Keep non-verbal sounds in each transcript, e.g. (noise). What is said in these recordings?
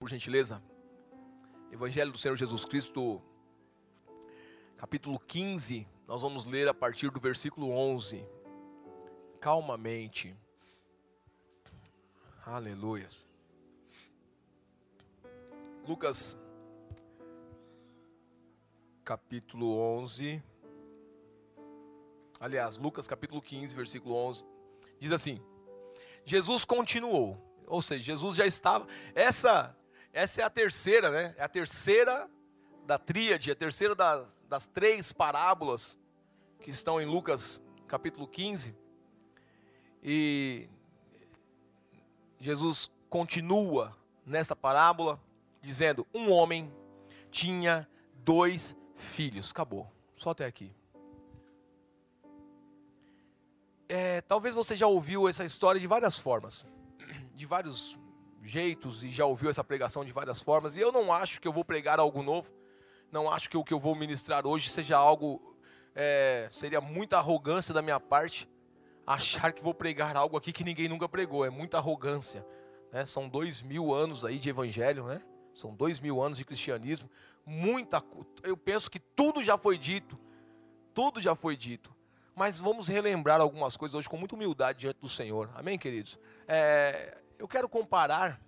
por gentileza. Evangelho do Senhor Jesus Cristo, capítulo 15. Nós vamos ler a partir do versículo 11. Calmamente. Aleluias. Lucas, capítulo 11. Aliás, Lucas, capítulo 15, versículo 11. Diz assim: Jesus continuou. Ou seja, Jesus já estava. Essa essa é a terceira, né? É a terceira da tríade, a terceira das, das três parábolas que estão em Lucas capítulo 15. E Jesus continua nessa parábola dizendo: Um homem tinha dois filhos. Acabou. Só até aqui. É, talvez você já ouviu essa história de várias formas, de vários jeitos e já ouviu essa pregação de várias formas. E eu não acho que eu vou pregar algo novo. Não acho que o que eu vou ministrar hoje seja algo. É, seria muita arrogância da minha parte achar que vou pregar algo aqui que ninguém nunca pregou. É muita arrogância. Né? São dois mil anos aí de evangelho, né? São dois mil anos de cristianismo. Muita. Eu penso que tudo já foi dito. Tudo já foi dito. Mas vamos relembrar algumas coisas hoje com muita humildade diante do Senhor. Amém, queridos? É, eu quero comparar,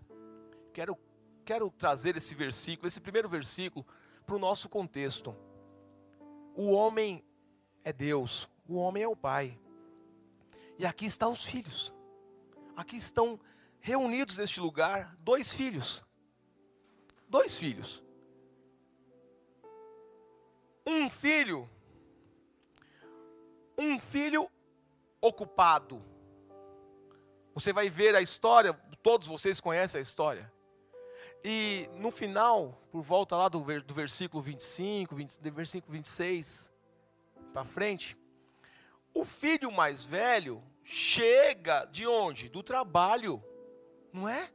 quero, quero trazer esse versículo, esse primeiro versículo, para o nosso contexto. O homem é Deus, o homem é o Pai. E aqui estão os filhos. Aqui estão reunidos neste lugar dois filhos. Dois filhos. Um filho, um filho ocupado você vai ver a história, todos vocês conhecem a história. E no final, por volta lá do, do versículo 25, 20, do versículo 26 para frente, o filho mais velho chega de onde? Do trabalho. Não é?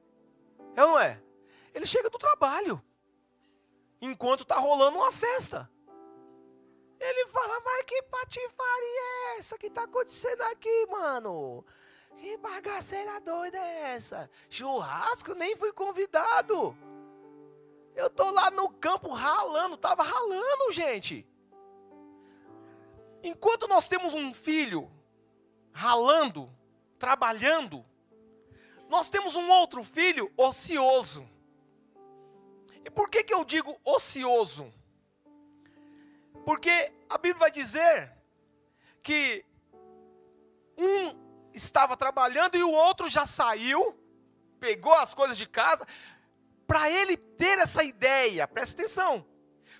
É ou não é? Ele chega do trabalho. Enquanto está rolando uma festa. Ele fala, mas que patifaria é essa que está acontecendo aqui, mano? Que bagaceira doida é essa? Churrasco, nem fui convidado. Eu tô lá no campo ralando, tava ralando, gente. Enquanto nós temos um filho ralando, trabalhando, nós temos um outro filho ocioso. E por que, que eu digo ocioso? Porque a Bíblia vai dizer que um estava trabalhando e o outro já saiu, pegou as coisas de casa, para ele ter essa ideia, presta atenção,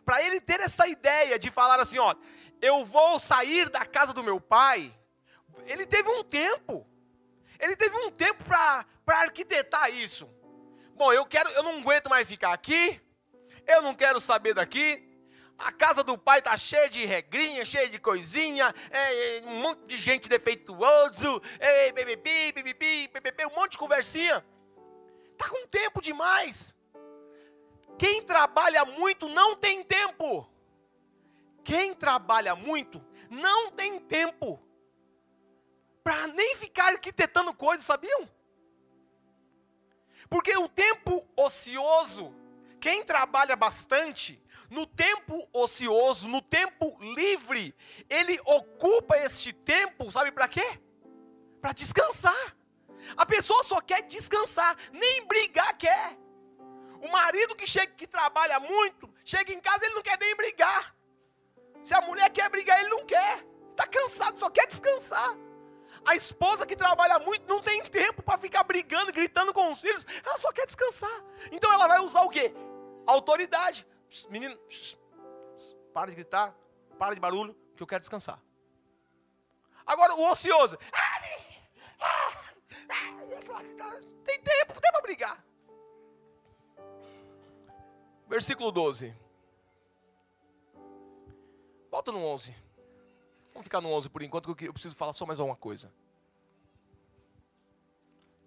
para ele ter essa ideia de falar assim: ó, eu vou sair da casa do meu pai, ele teve um tempo, ele teve um tempo para arquitetar isso. Bom, eu quero, eu não aguento mais ficar aqui, eu não quero saber daqui, a casa do pai tá cheia de regrinha, cheia de coisinha, é, é, um monte de gente defeituoso, é, bibibi, bibibi, bibibi, um monte de conversinha. Tá com tempo demais. Quem trabalha muito não tem tempo. Quem trabalha muito não tem tempo para nem ficar arquitetando coisas, sabiam? Porque o tempo ocioso, quem trabalha bastante, no tempo ocioso, no tempo livre, ele ocupa este tempo, sabe para quê? Para descansar. A pessoa só quer descansar, nem brigar quer. O marido que chega que trabalha muito, chega em casa ele não quer nem brigar. Se a mulher quer brigar, ele não quer. Está cansado, só quer descansar. A esposa que trabalha muito não tem tempo para ficar brigando, gritando com os filhos, ela só quer descansar. Então ela vai usar o quê? Autoridade. Menino, para de gritar, para de barulho, que eu quero descansar. Agora o ocioso. Tem tempo, tem para brigar. Versículo 12. Volta no 11. Vamos ficar no 11 por enquanto, que eu preciso falar só mais alguma coisa.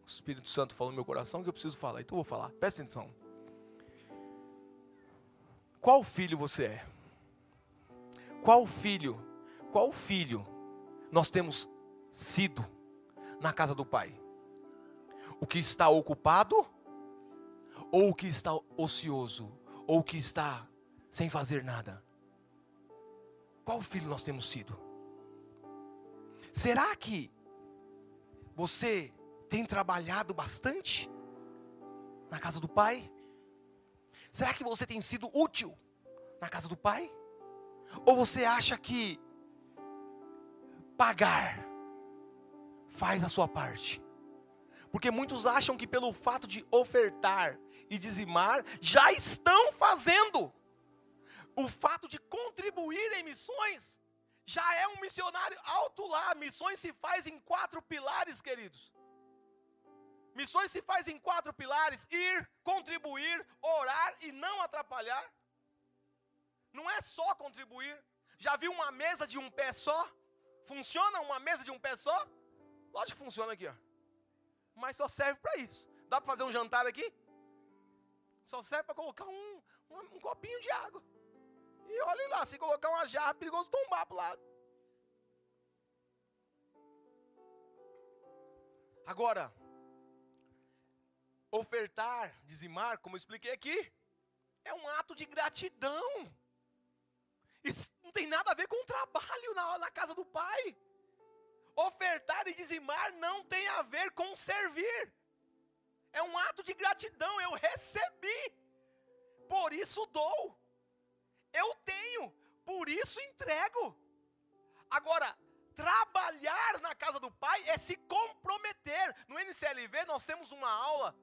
O Espírito Santo falou no meu coração que eu preciso falar, então eu vou falar. Presta atenção. Qual filho você é? Qual filho? Qual filho nós temos sido na casa do Pai? O que está ocupado ou o que está ocioso, ou o que está sem fazer nada? Qual filho nós temos sido? Será que você tem trabalhado bastante na casa do Pai? Será que você tem sido útil na casa do Pai? Ou você acha que pagar faz a sua parte? Porque muitos acham que pelo fato de ofertar e dizimar, já estão fazendo. O fato de contribuir em missões, já é um missionário alto lá. Missões se faz em quatro pilares, queridos. Missões se faz em quatro pilares: ir, contribuir, orar e não atrapalhar. Não é só contribuir. Já viu uma mesa de um pé só? Funciona uma mesa de um pé só? Lógico que funciona aqui, ó. Mas só serve para isso. Dá para fazer um jantar aqui? Só serve para colocar um, um, um, copinho de água. E olhe lá, se colocar uma jarra, é perigoso tombar para lado. Agora, ofertar, dizimar, como eu expliquei aqui, é um ato de gratidão. Isso não tem nada a ver com trabalho na, na casa do pai. Ofertar e dizimar não tem a ver com servir. É um ato de gratidão. Eu recebi, por isso dou. Eu tenho, por isso entrego. Agora, trabalhar na casa do pai é se comprometer. No NCLV nós temos uma aula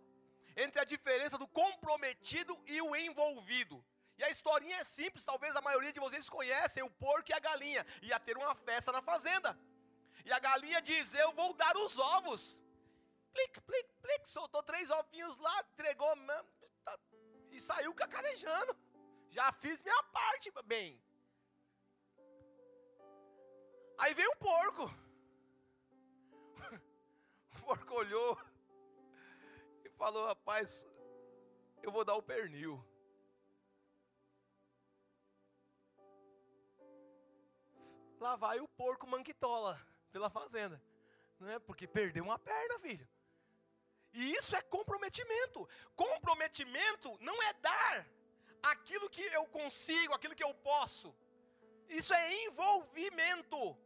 entre a diferença do comprometido e o envolvido. E a historinha é simples, talvez a maioria de vocês conhecem o porco e a galinha. Ia ter uma festa na fazenda. E a galinha diz: Eu vou dar os ovos. Plic, plic, plic, soltou três ovinhos lá, entregou tá, e saiu cacarejando. Já fiz minha parte, bem. Aí veio o porco. (laughs) O porco olhou falou: Rapaz, eu vou dar o pernil. lá vai o porco manquitola pela fazenda. Não é? Porque perdeu uma perna, filho. E isso é comprometimento. Comprometimento não é dar aquilo que eu consigo, aquilo que eu posso. Isso é envolvimento.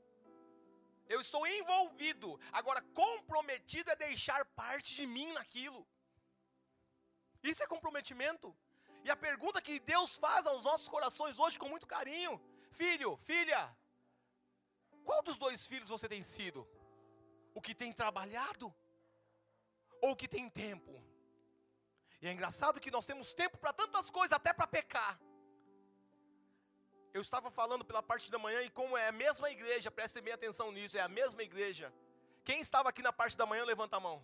Eu estou envolvido. Agora, comprometido é deixar parte de mim naquilo. Isso é comprometimento. E a pergunta que Deus faz aos nossos corações hoje com muito carinho: Filho, filha, qual dos dois filhos você tem sido? O que tem trabalhado? Ou o que tem tempo? E é engraçado que nós temos tempo para tantas coisas, até para pecar. Eu estava falando pela parte da manhã e como é a mesma igreja, prestem bem atenção nisso, é a mesma igreja. Quem estava aqui na parte da manhã, levanta a mão.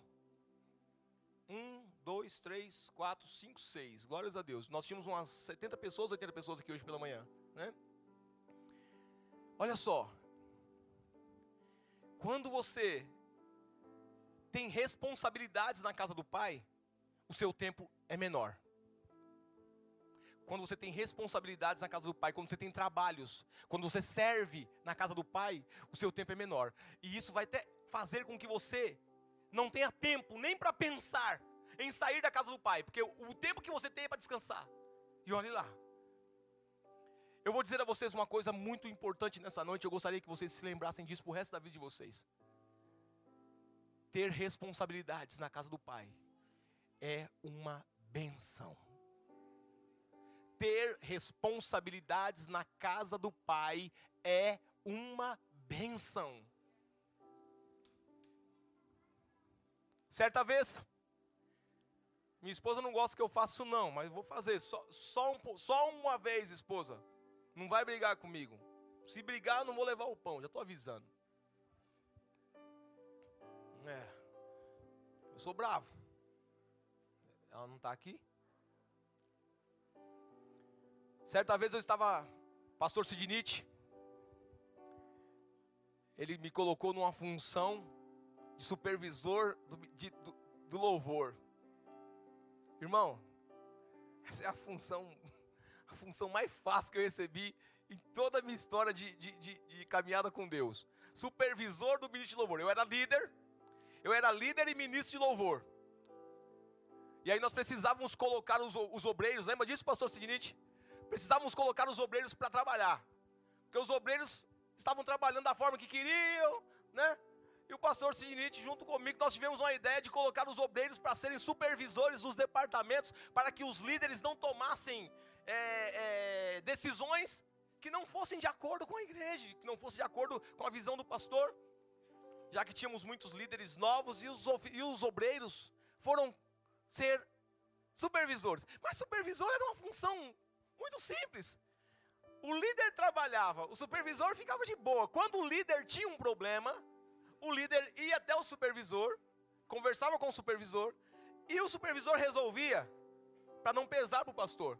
Um, dois, três, quatro, cinco, seis. Glórias a Deus. Nós tínhamos umas 70 pessoas, 80 pessoas aqui hoje pela manhã. Né? Olha só, quando você tem responsabilidades na casa do pai, o seu tempo é menor. Quando você tem responsabilidades na casa do pai, quando você tem trabalhos, quando você serve na casa do pai, o seu tempo é menor. E isso vai até fazer com que você não tenha tempo nem para pensar em sair da casa do pai, porque o tempo que você tem é para descansar. E olhe lá, eu vou dizer a vocês uma coisa muito importante nessa noite, eu gostaria que vocês se lembrassem disso pro resto da vida de vocês. Ter responsabilidades na casa do Pai é uma benção. Ter responsabilidades na casa do Pai é uma benção. Certa vez, minha esposa não gosta que eu faça não, mas vou fazer só, só, um, só uma vez, esposa. Não vai brigar comigo. Se brigar, não vou levar o pão, já estou avisando. É. Eu sou bravo. Ela não está aqui. Certa vez eu estava, pastor Sidnite, ele me colocou numa função de supervisor do, de, do, do louvor. Irmão, essa é a função a função mais fácil que eu recebi em toda a minha história de, de, de, de caminhada com Deus. Supervisor do ministro de louvor. Eu era líder, eu era líder e ministro de louvor. E aí nós precisávamos colocar os, os obreiros, lembra disso, pastor Sidney? Precisávamos colocar os obreiros para trabalhar. Porque os obreiros estavam trabalhando da forma que queriam, né? E o pastor Sidney, junto comigo, nós tivemos uma ideia de colocar os obreiros para serem supervisores dos departamentos, para que os líderes não tomassem é, é, decisões que não fossem de acordo com a igreja, que não fossem de acordo com a visão do pastor. Já que tínhamos muitos líderes novos e os, e os obreiros foram ser supervisores. Mas supervisor era uma função muito simples. O líder trabalhava, o supervisor ficava de boa. Quando o líder tinha um problema, o líder ia até o supervisor, conversava com o supervisor, e o supervisor resolvia, para não pesar para o pastor.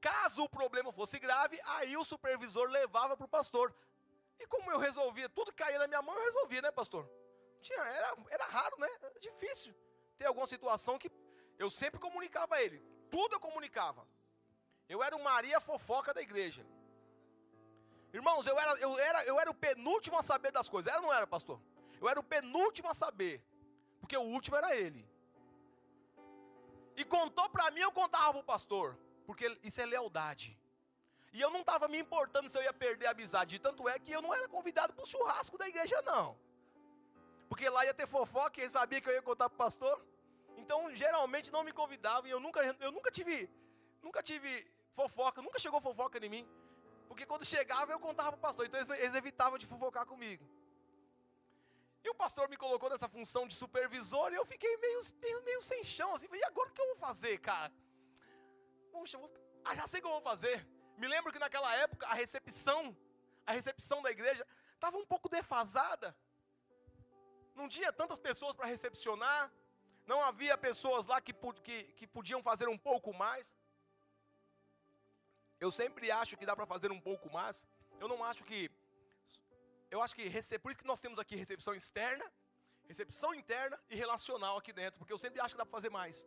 Caso o problema fosse grave, aí o supervisor levava para o pastor. E como eu resolvia, tudo que caía na minha mão, eu resolvia, né, pastor? Tinha, era, era raro, né? Era difícil ter alguma situação que eu sempre comunicava a ele. Tudo eu comunicava. Eu era o Maria fofoca da igreja. Irmãos, eu era, eu era, eu era o penúltimo a saber das coisas. Era ou não era, pastor? Eu era o penúltimo a saber. Porque o último era ele. E contou para mim, eu contava para o pastor. Porque isso é lealdade. E eu não estava me importando se eu ia perder a amizade. Tanto é que eu não era convidado para o churrasco da igreja, não. Porque lá ia ter fofoca e ele sabia que eu ia contar para o pastor. Então, geralmente não me convidavam. E eu nunca, eu nunca tive, nunca tive fofoca, nunca chegou fofoca em mim. Porque quando chegava eu contava para o pastor. Então eles evitavam de fofocar comigo. E o pastor me colocou nessa função de supervisor e eu fiquei meio, meio, meio sem chão, assim, e agora o que eu vou fazer, cara? Puxa, vou... ah, já sei o que eu vou fazer. Me lembro que naquela época a recepção, a recepção da igreja, estava um pouco defasada. Não tinha tantas pessoas para recepcionar, não havia pessoas lá que, que, que podiam fazer um pouco mais. Eu sempre acho que dá para fazer um pouco mais. Eu não acho que eu acho que por isso que nós temos aqui recepção externa, recepção interna e relacional aqui dentro, porque eu sempre acho que dá para fazer mais.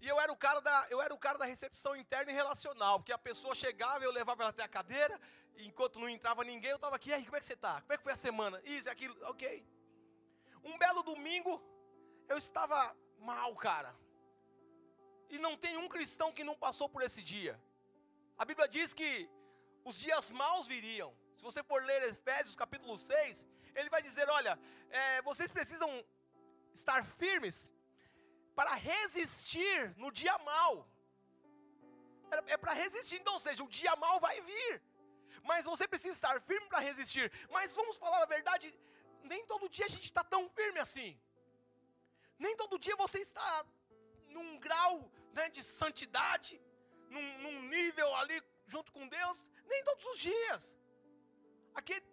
E eu era o cara da, eu era o cara da recepção interna e relacional, porque a pessoa chegava, eu levava ela até a cadeira, enquanto não entrava ninguém, eu estava aqui, e aí, como é que você está? Como é que foi a semana? Isso, aquilo, ok. Um belo domingo, eu estava mal, cara. E não tem um cristão que não passou por esse dia. A Bíblia diz que os dias maus viriam. Se você for ler Efésios capítulo 6, ele vai dizer: olha, é, vocês precisam estar firmes para resistir no dia mal. É, é para resistir, então, ou seja, o dia mal vai vir. Mas você precisa estar firme para resistir. Mas vamos falar a verdade, nem todo dia a gente está tão firme assim. Nem todo dia você está num grau né, de santidade, num, num nível ali junto com Deus. Nem todos os dias. Aquele,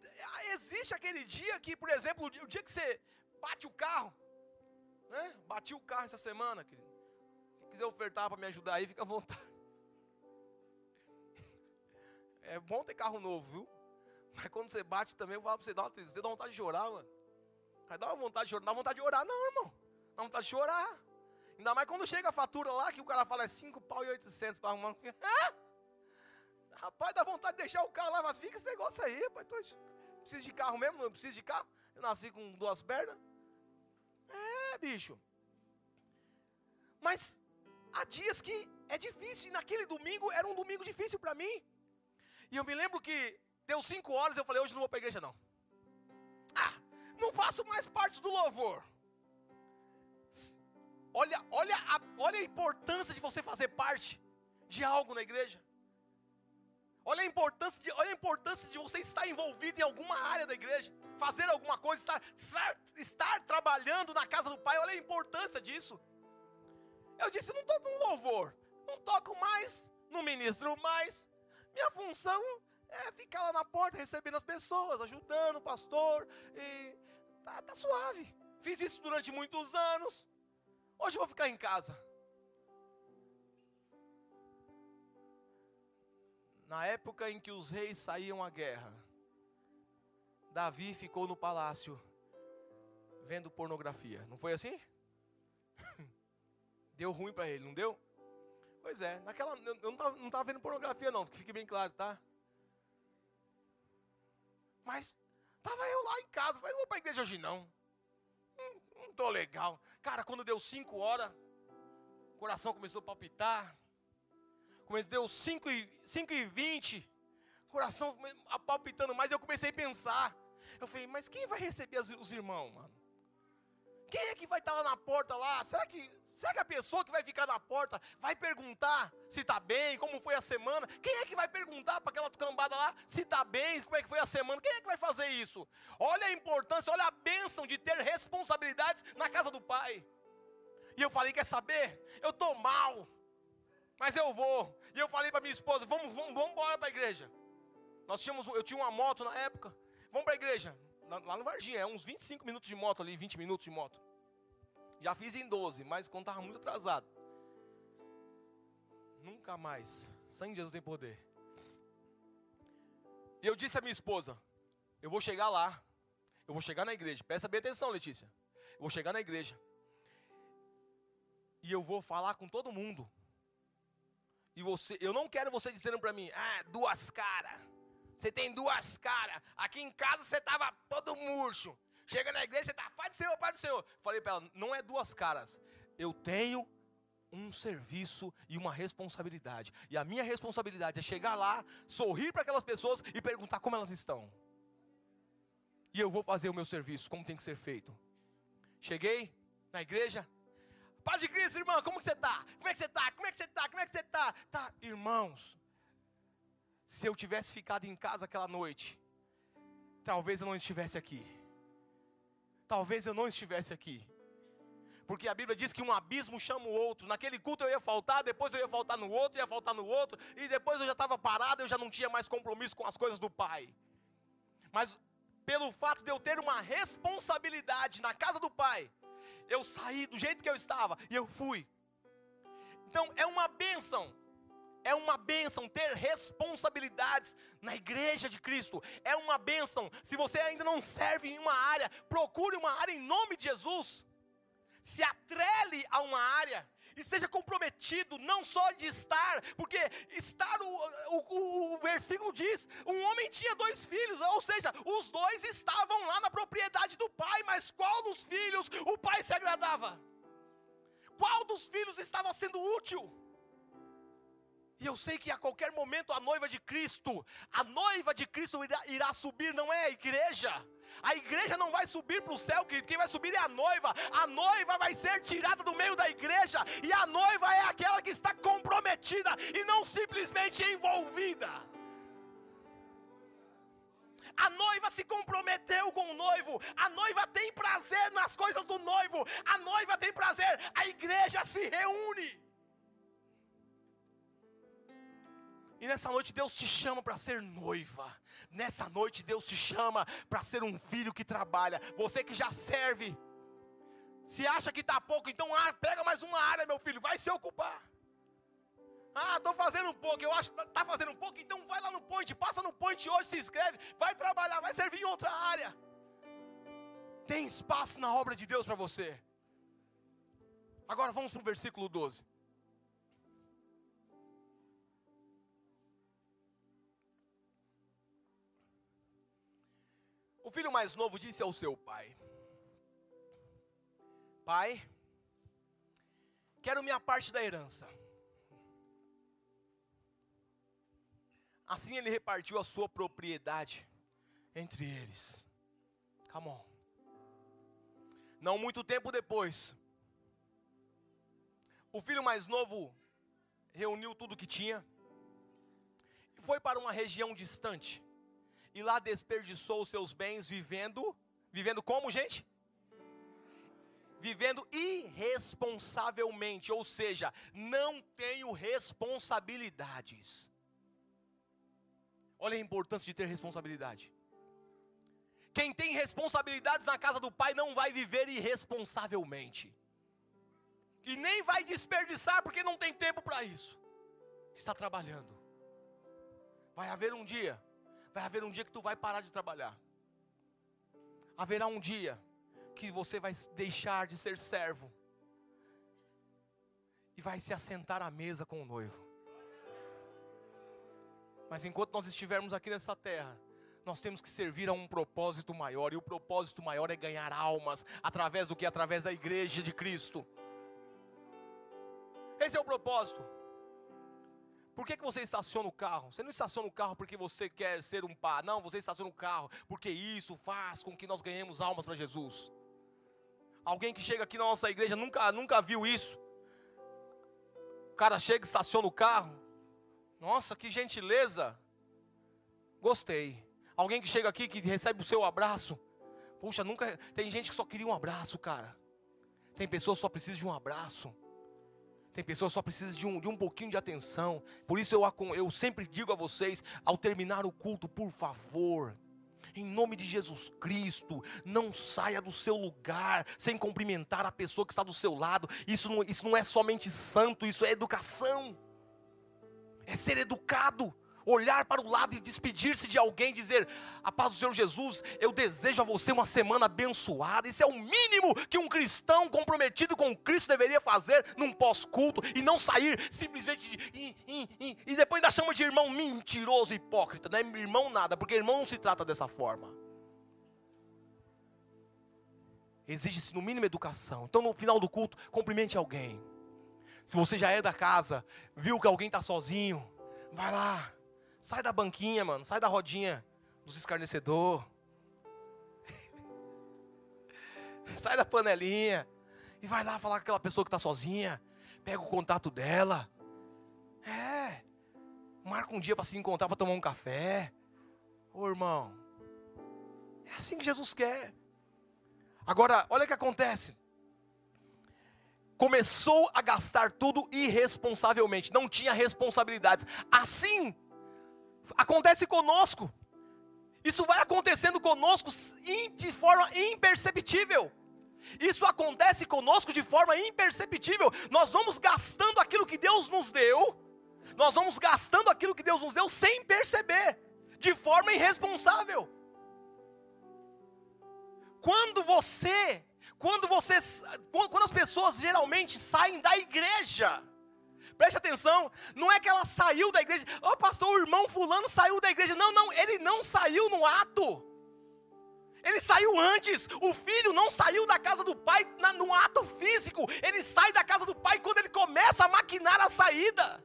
existe aquele dia que, por exemplo, o dia que você bate o carro, né? Bati o carro essa semana, querido. Quem quiser ofertar para me ajudar aí, fica à vontade. É bom ter carro novo, viu? Mas quando você bate também, eu falo para você, dá uma tristeza, você dá vontade de chorar, mano. Vai dar uma vontade de chorar, dá vontade de orar, não, irmão. Dá vontade de chorar. Ainda mais quando chega a fatura lá, que o cara fala é 5 pau e 800 para arrumar. (laughs) Rapaz, dá vontade de deixar o carro lá, mas fica esse negócio aí, rapaz. Tô... Preciso de carro mesmo? Não preciso de carro? Eu nasci com duas pernas. É, bicho. Mas há dias que é difícil. E naquele domingo era um domingo difícil para mim. E eu me lembro que deu cinco horas eu falei, hoje não vou para a igreja não. Ah, não faço mais parte do louvor. Olha, olha, a, olha a importância de você fazer parte de algo na igreja. Olha a importância de, olha a importância de você estar envolvido em alguma área da igreja, fazer alguma coisa, estar, estar, estar trabalhando na casa do Pai. Olha a importância disso. Eu disse, não estou no louvor, não toco mais, não ministro mais. Minha função é ficar lá na porta recebendo as pessoas, ajudando o pastor. E tá, tá suave. Fiz isso durante muitos anos. Hoje eu vou ficar em casa. Na época em que os reis saíam à guerra, Davi ficou no palácio vendo pornografia. Não foi assim? (laughs) Deu ruim para ele, não deu? Pois é, naquela eu não estava não tava vendo pornografia não, que fique bem claro, tá? Mas tava eu lá em casa, falei, não vou para igreja hoje não. Não, não tô legal. Cara, quando deu cinco horas, coração começou a palpitar. Comecei, deu 5 e, 5 e 20, coração palpitando mais, eu comecei a pensar. Eu falei, mas quem vai receber os irmãos, mano? Quem é que vai estar lá na porta lá? Será que, será que a pessoa que vai ficar na porta vai perguntar se está bem, como foi a semana? Quem é que vai perguntar para aquela cambada lá se está bem, como é que foi a semana? Quem é que vai fazer isso? Olha a importância, olha a bênção de ter responsabilidades na casa do pai. E eu falei, quer saber? Eu estou mal, mas eu vou. E eu falei para minha esposa, vamos, vamos, vamos embora para a igreja. Nós tínhamos, eu tinha uma moto na época. Vamos para a igreja lá no Varginha, é uns 25 minutos de moto ali, 20 minutos de moto. Já fiz em 12, mas quando estava muito atrasado. Nunca mais. Sangue de Jesus tem poder. E eu disse à minha esposa: Eu vou chegar lá. Eu vou chegar na igreja. Presta bem atenção, Letícia. Eu vou chegar na igreja. E eu vou falar com todo mundo. E você, eu não quero você dizendo para mim: Ah, duas caras. Você tem duas caras. Aqui em casa você estava todo murcho. Chega na igreja, você está, Pai do Senhor, Pai do Senhor. Falei para ela, não é duas caras. Eu tenho um serviço e uma responsabilidade. E a minha responsabilidade é chegar lá, sorrir para aquelas pessoas e perguntar como elas estão. E eu vou fazer o meu serviço como tem que ser feito. Cheguei na igreja. Paz de Cristo, irmão, como que você está? Como é que você está? Como é que você está? Como é que você está? Tá, irmãos, se eu tivesse ficado em casa aquela noite, talvez eu não estivesse aqui. Talvez eu não estivesse aqui. Porque a Bíblia diz que um abismo chama o outro. Naquele culto eu ia faltar, depois eu ia faltar no outro, ia faltar no outro, e depois eu já estava parado, eu já não tinha mais compromisso com as coisas do Pai. Mas pelo fato de eu ter uma responsabilidade na casa do Pai, eu saí do jeito que eu estava e eu fui. Então é uma bênção é uma bênção ter responsabilidades na igreja de Cristo. É uma bênção. Se você ainda não serve em uma área, procure uma área em nome de Jesus. Se atrele a uma área e seja comprometido, não só de estar, porque estar, o, o, o, versículo diz: um homem tinha dois filhos, ou seja, os dois estavam lá na propriedade do pai, mas qual dos filhos o pai se agradava? Qual dos filhos estava sendo útil? E eu sei que a qualquer momento a noiva de Cristo, a noiva de Cristo irá, irá subir, não é a igreja. A igreja não vai subir para o céu, querido. Quem vai subir é a noiva. A noiva vai ser tirada do meio da igreja. E a noiva é aquela que está comprometida e não simplesmente envolvida. A noiva se comprometeu com o noivo. A noiva tem prazer nas coisas do noivo. A noiva tem prazer. A igreja se reúne. E nessa noite Deus te chama para ser noiva. Nessa noite Deus te chama para ser um filho que trabalha. Você que já serve. Se acha que está pouco, então ah, pega mais uma área, meu filho, vai se ocupar. Ah, estou fazendo um pouco, eu acho que está fazendo um pouco, então vai lá no point, passa no point hoje, se inscreve, vai trabalhar, vai servir em outra área. Tem espaço na obra de Deus para você. Agora vamos para o versículo 12. O filho mais novo disse ao seu pai: Pai, quero minha parte da herança. Assim ele repartiu a sua propriedade entre eles. Come on. Não muito tempo depois, o filho mais novo reuniu tudo que tinha e foi para uma região distante e lá desperdiçou os seus bens vivendo, vivendo como, gente? Vivendo irresponsavelmente, ou seja, não tenho responsabilidades. Olha a importância de ter responsabilidade. Quem tem responsabilidades na casa do pai não vai viver irresponsavelmente. E nem vai desperdiçar porque não tem tempo para isso. Está trabalhando. Vai haver um dia Vai haver um dia que tu vai parar de trabalhar. Haverá um dia que você vai deixar de ser servo e vai se assentar à mesa com o noivo. Mas enquanto nós estivermos aqui nessa terra, nós temos que servir a um propósito maior, e o propósito maior é ganhar almas através do que? Através da igreja de Cristo. Esse é o propósito. Por que, que você estaciona o carro? Você não estaciona o carro porque você quer ser um pá. Não, você estaciona o carro porque isso faz com que nós ganhemos almas para Jesus. Alguém que chega aqui na nossa igreja nunca, nunca viu isso. O cara chega, estaciona o carro. Nossa, que gentileza. Gostei. Alguém que chega aqui que recebe o seu abraço. Puxa, nunca. Tem gente que só queria um abraço, cara. Tem pessoas que só precisam de um abraço. Tem pessoas que só precisam de um, de um pouquinho de atenção. Por isso eu, eu sempre digo a vocês, ao terminar o culto, por favor, em nome de Jesus Cristo, não saia do seu lugar sem cumprimentar a pessoa que está do seu lado. Isso não, isso não é somente santo, isso é educação. É ser educado olhar para o lado e despedir-se de alguém, dizer: A paz do Senhor Jesus, eu desejo a você uma semana abençoada. Isso é o mínimo que um cristão comprometido com Cristo deveria fazer num pós-culto e não sair simplesmente de, e, e, depois ainda chama de irmão mentiroso, hipócrita. Não é irmão nada, porque irmão não se trata dessa forma. Exige-se no mínimo educação. Então no final do culto, cumprimente alguém. Se você já é da casa, viu que alguém está sozinho, vai lá, Sai da banquinha, mano. Sai da rodinha dos escarnecedor. (laughs) Sai da panelinha. E vai lá falar com aquela pessoa que está sozinha. Pega o contato dela. É. Marca um dia para se encontrar para tomar um café. Ô irmão. É assim que Jesus quer. Agora, olha o que acontece. Começou a gastar tudo irresponsavelmente, não tinha responsabilidades. Assim acontece conosco. Isso vai acontecendo conosco de forma imperceptível. Isso acontece conosco de forma imperceptível. Nós vamos gastando aquilo que Deus nos deu, nós vamos gastando aquilo que Deus nos deu sem perceber, de forma irresponsável. Quando você, quando você, quando as pessoas geralmente saem da igreja, Preste atenção, não é que ela saiu da igreja, oh, pastor, o irmão fulano saiu da igreja. Não, não, ele não saiu no ato. Ele saiu antes. O filho não saiu da casa do pai na, no ato físico. Ele sai da casa do pai quando ele começa a maquinar a saída.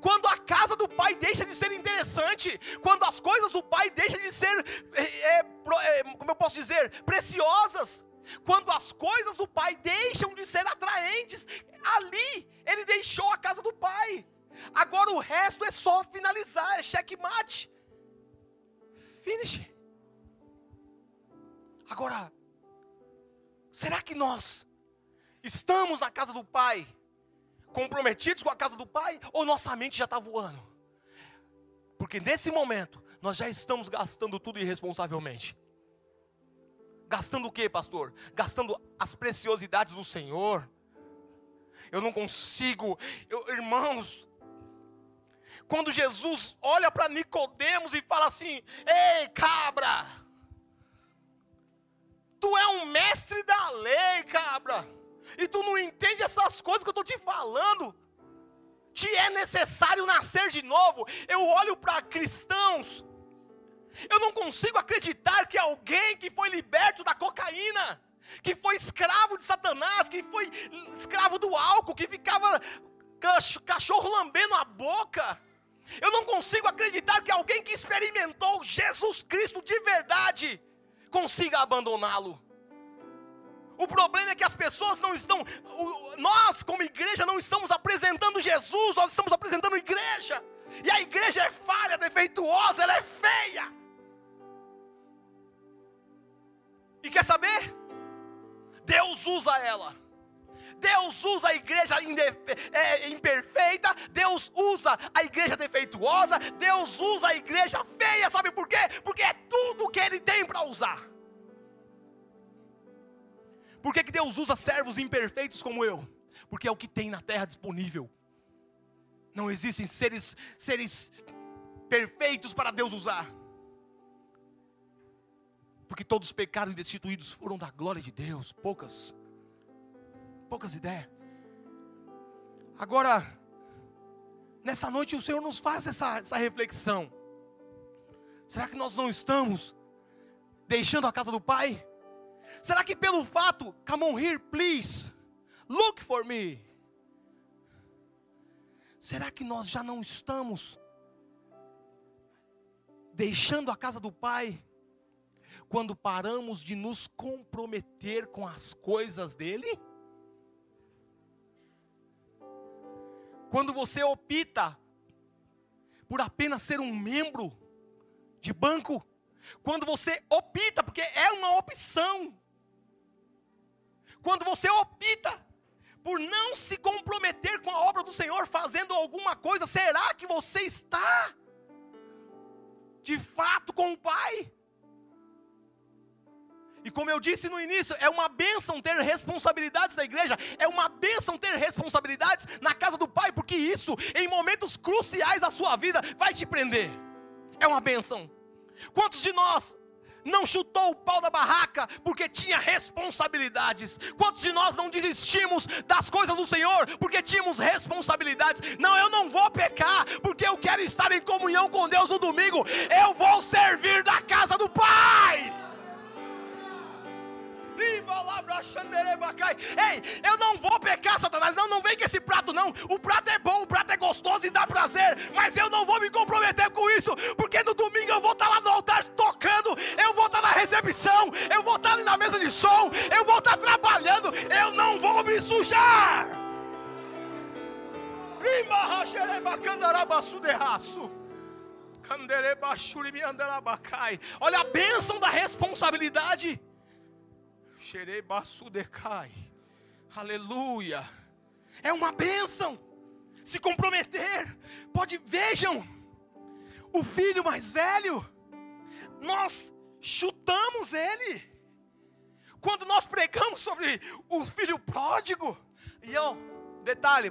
Quando a casa do pai deixa de ser interessante, quando as coisas do pai deixam de ser, é, é, como eu posso dizer, preciosas. Quando as coisas do pai deixam de ser atraentes, ali ele deixou a casa do pai. Agora o resto é só finalizar, é checkmate. Finish. Agora, será que nós estamos na casa do pai, comprometidos com a casa do pai, ou nossa mente já está voando? Porque nesse momento, nós já estamos gastando tudo irresponsavelmente. Gastando o que, pastor? Gastando as preciosidades do Senhor. Eu não consigo, eu, irmãos. Quando Jesus olha para Nicodemos e fala assim: "Ei, cabra! Tu é um mestre da lei, cabra. E tu não entende essas coisas que eu estou te falando. Te é necessário nascer de novo. Eu olho para cristãos eu não consigo acreditar que alguém que foi liberto da cocaína, que foi escravo de Satanás, que foi escravo do álcool, que ficava cachorro lambendo a boca. Eu não consigo acreditar que alguém que experimentou Jesus Cristo de verdade consiga abandoná-lo. O problema é que as pessoas não estão, nós como igreja não estamos apresentando Jesus, nós estamos apresentando igreja. E a igreja é falha, defeituosa, ela é feia. E quer saber? Deus usa ela. Deus usa a igreja é, imperfeita, Deus usa a igreja defeituosa, Deus usa a igreja feia, sabe por quê? Porque é tudo que Ele tem para usar. Por que, que Deus usa servos imperfeitos como eu? Porque é o que tem na terra disponível. Não existem seres, seres perfeitos para Deus usar porque todos pecaram e destituídos foram da glória de Deus. Poucas, poucas ideias. Agora, nessa noite o Senhor nos faz essa, essa reflexão. Será que nós não estamos deixando a casa do Pai? Será que pelo fato, come on here, please, look for me. Será que nós já não estamos deixando a casa do Pai quando paramos de nos comprometer com as coisas dele? Quando você opta por apenas ser um membro de banco, quando você opta, porque é uma opção, quando você opta por não se comprometer com a obra do Senhor, fazendo alguma coisa, será que você está de fato com o Pai? E como eu disse no início, é uma bênção ter responsabilidades na igreja, é uma bênção ter responsabilidades na casa do Pai, porque isso, em momentos cruciais da sua vida, vai te prender. É uma bênção. Quantos de nós não chutou o pau da barraca porque tinha responsabilidades? Quantos de nós não desistimos das coisas do Senhor porque tínhamos responsabilidades? Não, eu não vou pecar porque eu quero estar em comunhão com Deus no domingo. Eu vou servir da casa do Pai. Ei, eu não vou pecar, Satanás. Não, não vem com esse prato, não. O prato é bom, o prato é gostoso e dá prazer. Mas eu não vou me comprometer com isso. Porque no domingo eu vou estar lá no altar tocando. Eu vou estar na recepção. Eu vou estar ali na mesa de som. Eu vou estar trabalhando. Eu não vou me sujar. Olha a bênção da responsabilidade. Xerebasudecai. Aleluia. É uma bênção. Se comprometer. Pode, vejam. O filho mais velho. Nós chutamos ele. Quando nós pregamos sobre o filho pródigo. E eu, detalhe,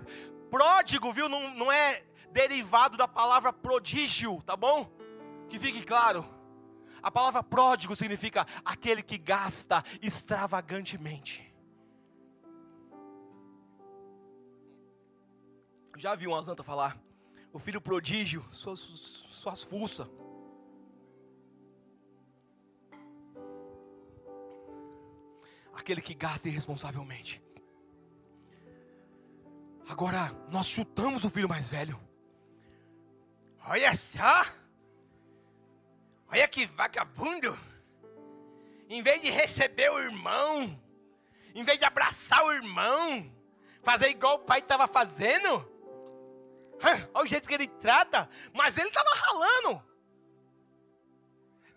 pródigo, viu, não, não é derivado da palavra prodígio, tá bom? Que fique claro. A palavra pródigo significa aquele que gasta extravagantemente. Já vi uma santa falar, o filho prodígio, suas, suas fuças. Aquele que gasta irresponsavelmente. Agora, nós chutamos o filho mais velho. Olha só! Olha que vagabundo. Em vez de receber o irmão, em vez de abraçar o irmão, fazer igual o pai estava fazendo. Olha o jeito que ele trata, mas ele estava ralando.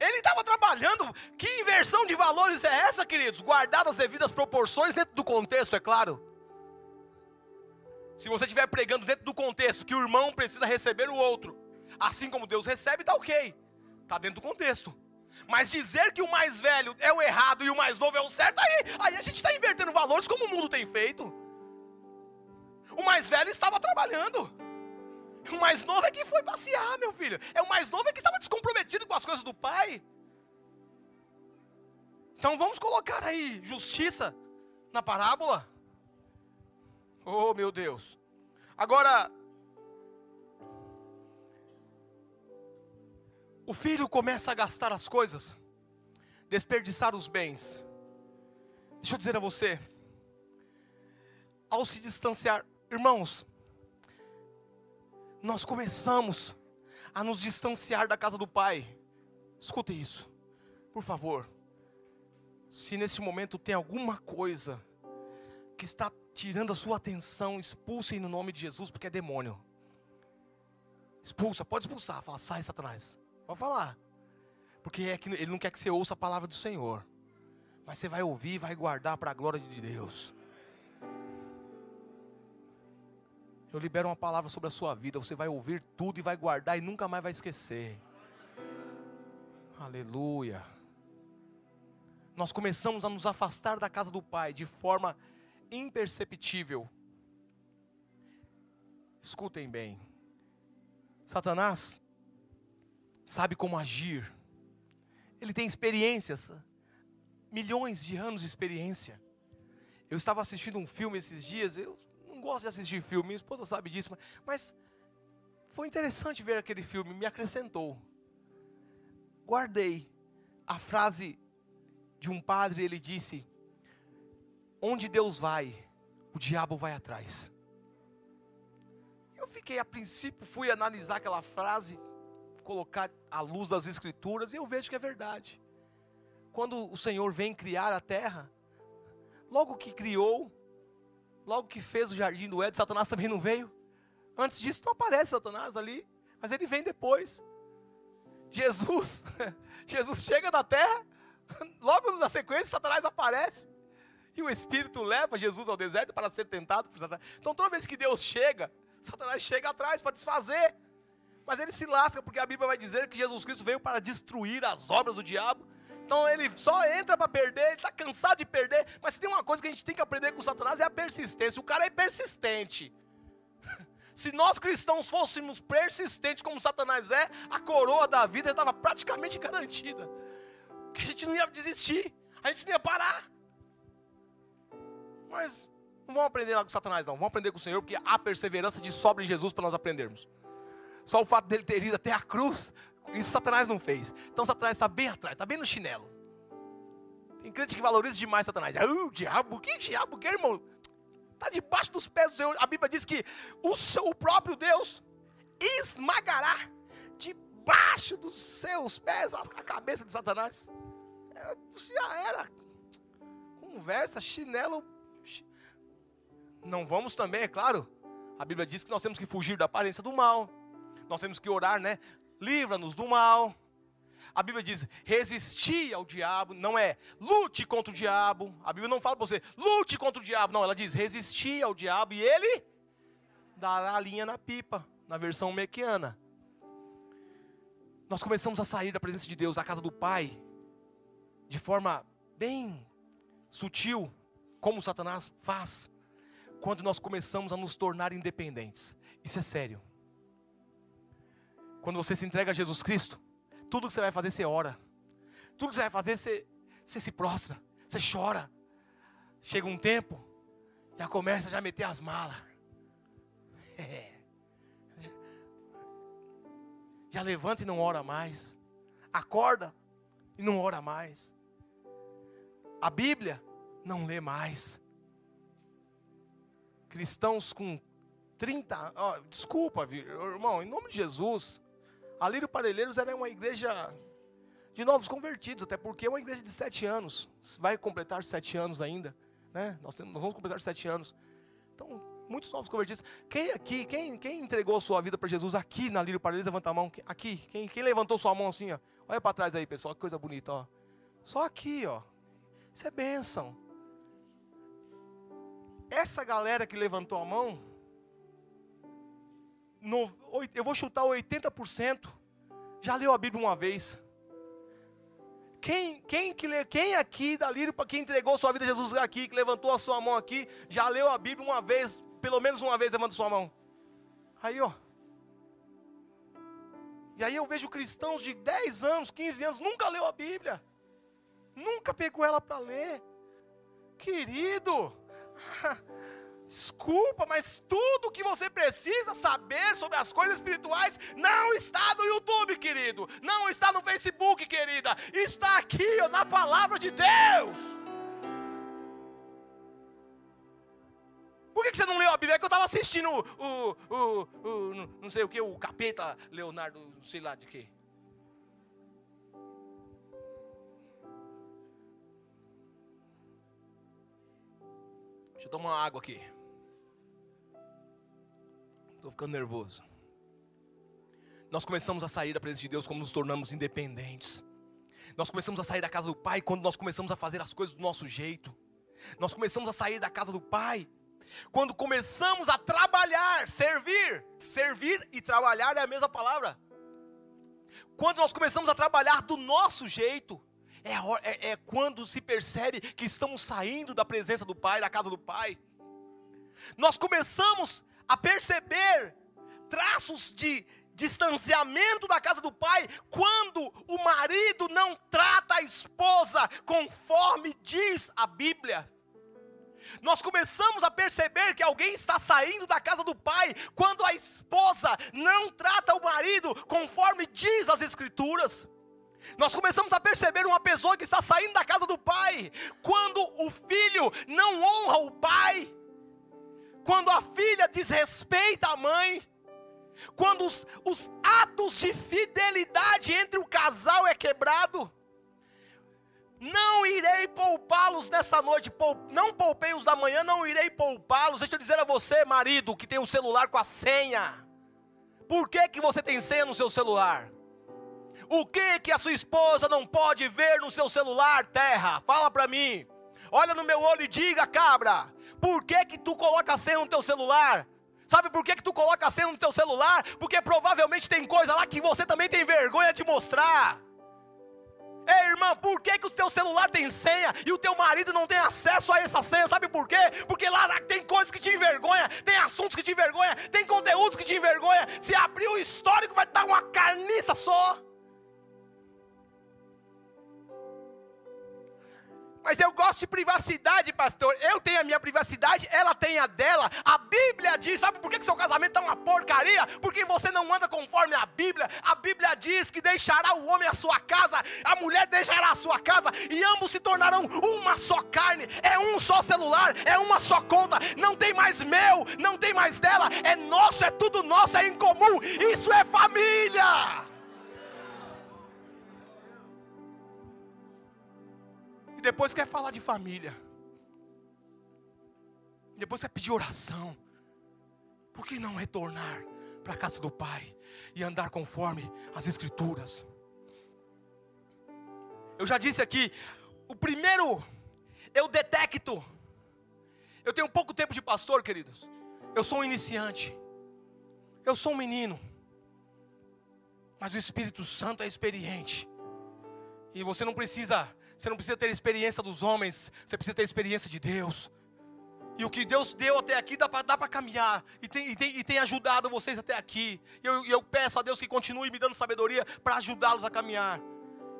Ele estava trabalhando. Que inversão de valores é essa, queridos? Guardadas as devidas proporções dentro do contexto, é claro. Se você estiver pregando dentro do contexto que o irmão precisa receber o outro, assim como Deus recebe, está ok. Está dentro do contexto. Mas dizer que o mais velho é o errado e o mais novo é o certo, aí, aí a gente está invertendo valores como o mundo tem feito. O mais velho estava trabalhando. O mais novo é que foi passear, meu filho. É o mais novo é que estava descomprometido com as coisas do pai. Então vamos colocar aí justiça na parábola. Oh, meu Deus. Agora, o filho começa a gastar as coisas, desperdiçar os bens. Deixa eu dizer a você, ao se distanciar, irmãos, nós começamos a nos distanciar da casa do Pai. Escute isso, por favor. Se nesse momento tem alguma coisa que está tirando a sua atenção, expulsem no nome de Jesus, porque é demônio. Expulsa, pode expulsar, fala, sai, Satanás. Pode falar. Porque é que ele não quer que você ouça a palavra do Senhor. Mas você vai ouvir e vai guardar para a glória de Deus. Eu libero uma palavra sobre a sua vida. Você vai ouvir tudo e vai guardar e nunca mais vai esquecer. Aleluia. Nós começamos a nos afastar da casa do Pai de forma imperceptível. Escutem bem. Satanás sabe como agir. Ele tem experiências, milhões de anos de experiência. Eu estava assistindo um filme esses dias, eu não gosto de assistir filme, minha esposa sabe disso, mas foi interessante ver aquele filme, me acrescentou. Guardei a frase de um padre, ele disse: Onde Deus vai, o diabo vai atrás. Eu fiquei a princípio, fui analisar aquela frase, colocar à luz das escrituras, e eu vejo que é verdade. Quando o Senhor vem criar a terra, logo que criou, logo que fez o jardim do Éden, Satanás também não veio. Antes disso não aparece Satanás ali, mas ele vem depois. Jesus, (laughs) Jesus chega na terra, logo na sequência Satanás aparece. E o Espírito leva Jesus ao deserto para ser tentado por Satanás. Então toda vez que Deus chega, Satanás chega atrás para desfazer. Mas ele se lasca, porque a Bíblia vai dizer que Jesus Cristo veio para destruir as obras do diabo. Então ele só entra para perder, ele está cansado de perder. Mas se tem uma coisa que a gente tem que aprender com Satanás é a persistência. O cara é persistente. (laughs) Se nós cristãos fôssemos persistentes como Satanás é, a coroa da vida estava praticamente garantida. Que a gente não ia desistir, a gente não ia parar. Mas não vamos aprender lá com Satanás, não. Vamos aprender com o Senhor, porque há perseverança de sobra em Jesus para nós aprendermos. Só o fato dele ter ido até a cruz, isso Satanás não fez. Então Satanás está bem atrás, está bem no chinelo. Tem crente que valoriza demais Satanás. Ah, o diabo, que diabo que, irmão? Está debaixo dos pés do Senhor. A Bíblia diz que o, seu, o próprio Deus esmagará debaixo dos seus pés a, a cabeça de Satanás. É, já era. Conversa, chinelo. Não vamos também, é claro. A Bíblia diz que nós temos que fugir da aparência do mal. Nós temos que orar, né? Livra-nos do mal. A Bíblia diz: resistir ao diabo, não é lute contra o diabo. A Bíblia não fala para você, lute contra o diabo, não. Ela diz: resistir ao diabo e ele dará a linha na pipa, na versão mequiana. Nós começamos a sair da presença de Deus, a casa do Pai, de forma bem sutil, como Satanás faz, quando nós começamos a nos tornar independentes. Isso é sério. Quando você se entrega a Jesus Cristo, tudo que você vai fazer, você ora. Tudo que você vai fazer, você, você se prostra. Você chora. Chega um tempo, já começa a já meter as malas. (laughs) É. Já levanta e não ora mais. Acorda e não ora mais. A Bíblia não lê mais. Cristãos com 30, oh, desculpa, irmão, em nome de Jesus, a Lírio Parelheiros era uma igreja de novos convertidos, até porque é uma igreja de sete anos, vai completar sete anos ainda, né? Nós, temos, nós vamos completar sete anos. Então, muitos novos convertidos. Quem aqui, quem, quem entregou sua vida para Jesus aqui na Lírio Parelheiros, levanta a mão. Aqui, quem, quem levantou sua mão assim, ó? Olha para trás aí, pessoal, que coisa bonita, ó. Só aqui, ó. Isso é bênção. Essa galera que levantou a mão, no, eu vou chutar 80%, já leu a Bíblia uma vez. Quem, quem, que quem aqui da Lírio, quem entregou sua vida a Jesus aqui, que levantou a sua mão aqui, já leu a Bíblia uma vez, pelo menos uma vez, levanta sua mão. Aí, ó. E aí eu vejo cristãos de 10 anos, 15 anos, nunca leu a Bíblia. Nunca pegou ela para ler. Querido, (laughs) Desculpa, mas tudo que você precisa saber sobre as coisas espirituais não está no YouTube, querido. Não está no Facebook, querida. Está aqui ó, na palavra de Deus. Por que, você não leu a Bíblia? É que eu estava assistindo o, o, o, o, não sei o que, o capeta Leonardo, não sei lá de quê. Deixa eu tomar uma água aqui. Estou ficando nervoso. Nós começamos a sair da presença de Deus quando nos tornamos independentes. Nós começamos a sair da casa do Pai quando nós começamos a fazer as coisas do nosso jeito. Nós começamos a sair da casa do Pai quando começamos a trabalhar, servir. Servir e trabalhar é a mesma palavra. Quando nós começamos a trabalhar do nosso jeito, é, é, é quando se percebe que estamos saindo da presença do Pai, da casa do Pai. Nós começamos a perceber traços de distanciamento da casa do pai quando o marido não trata a esposa conforme diz a Bíblia. Nós começamos a perceber que alguém está saindo da casa do pai quando a esposa não trata o marido conforme diz as Escrituras. Nós começamos a perceber uma pessoa que está saindo da casa do pai quando o filho não honra o pai quando a filha desrespeita a mãe, quando os, os atos de fidelidade entre o casal é quebrado, não irei poupá-los nessa noite, não poupei os da manhã, não irei poupá-los. Deixa eu dizer a você, marido, que tem um celular com a senha. Por que, que você tem senha no seu celular? O que que a sua esposa não pode ver no seu celular, terra? Fala para mim. Olha no meu olho e diga, cabra. Por que que tu coloca a senha no teu celular? Sabe por que, que tu coloca a senha no teu celular? Porque provavelmente tem coisa lá que você também tem vergonha de mostrar. Ei, irmã, por que, que o teu celular tem senha e o teu marido não tem acesso a essa senha? Sabe por quê? Porque lá tem coisas que te envergonha, tem assuntos que te envergonha, tem conteúdos que te envergonha. Se abrir o histórico, vai estar uma carniça só. Mas eu gosto de privacidade, pastor. Eu tenho a minha privacidade, ela tem a dela. A Bíblia diz, sabe por que, seu casamento é uma porcaria? Porque você não anda conforme a Bíblia. A Bíblia diz que deixará o homem a sua casa, a mulher deixará a sua casa, e ambos se tornarão uma só carne. É um só celular, é uma só conta. Não tem mais meu, não tem mais dela. É nosso, é tudo nosso, é em comum. Isso é família. Depois quer falar de família. Depois quer pedir oração. Por que não retornar para a casa do Pai e andar conforme as Escrituras? Eu já disse aqui, o primeiro, eu detecto. Eu tenho pouco tempo de pastor, queridos. Eu sou um iniciante. Eu sou um menino. Mas o Espírito Santo é experiente. E você não precisa você não precisa ter experiência dos homens, você precisa ter experiência de Deus. E o que Deus deu até aqui dá para caminhar. E tem, e, tem, e tem ajudado vocês até aqui. E eu, eu peço a Deus que continue me dando sabedoria para ajudá-los a caminhar.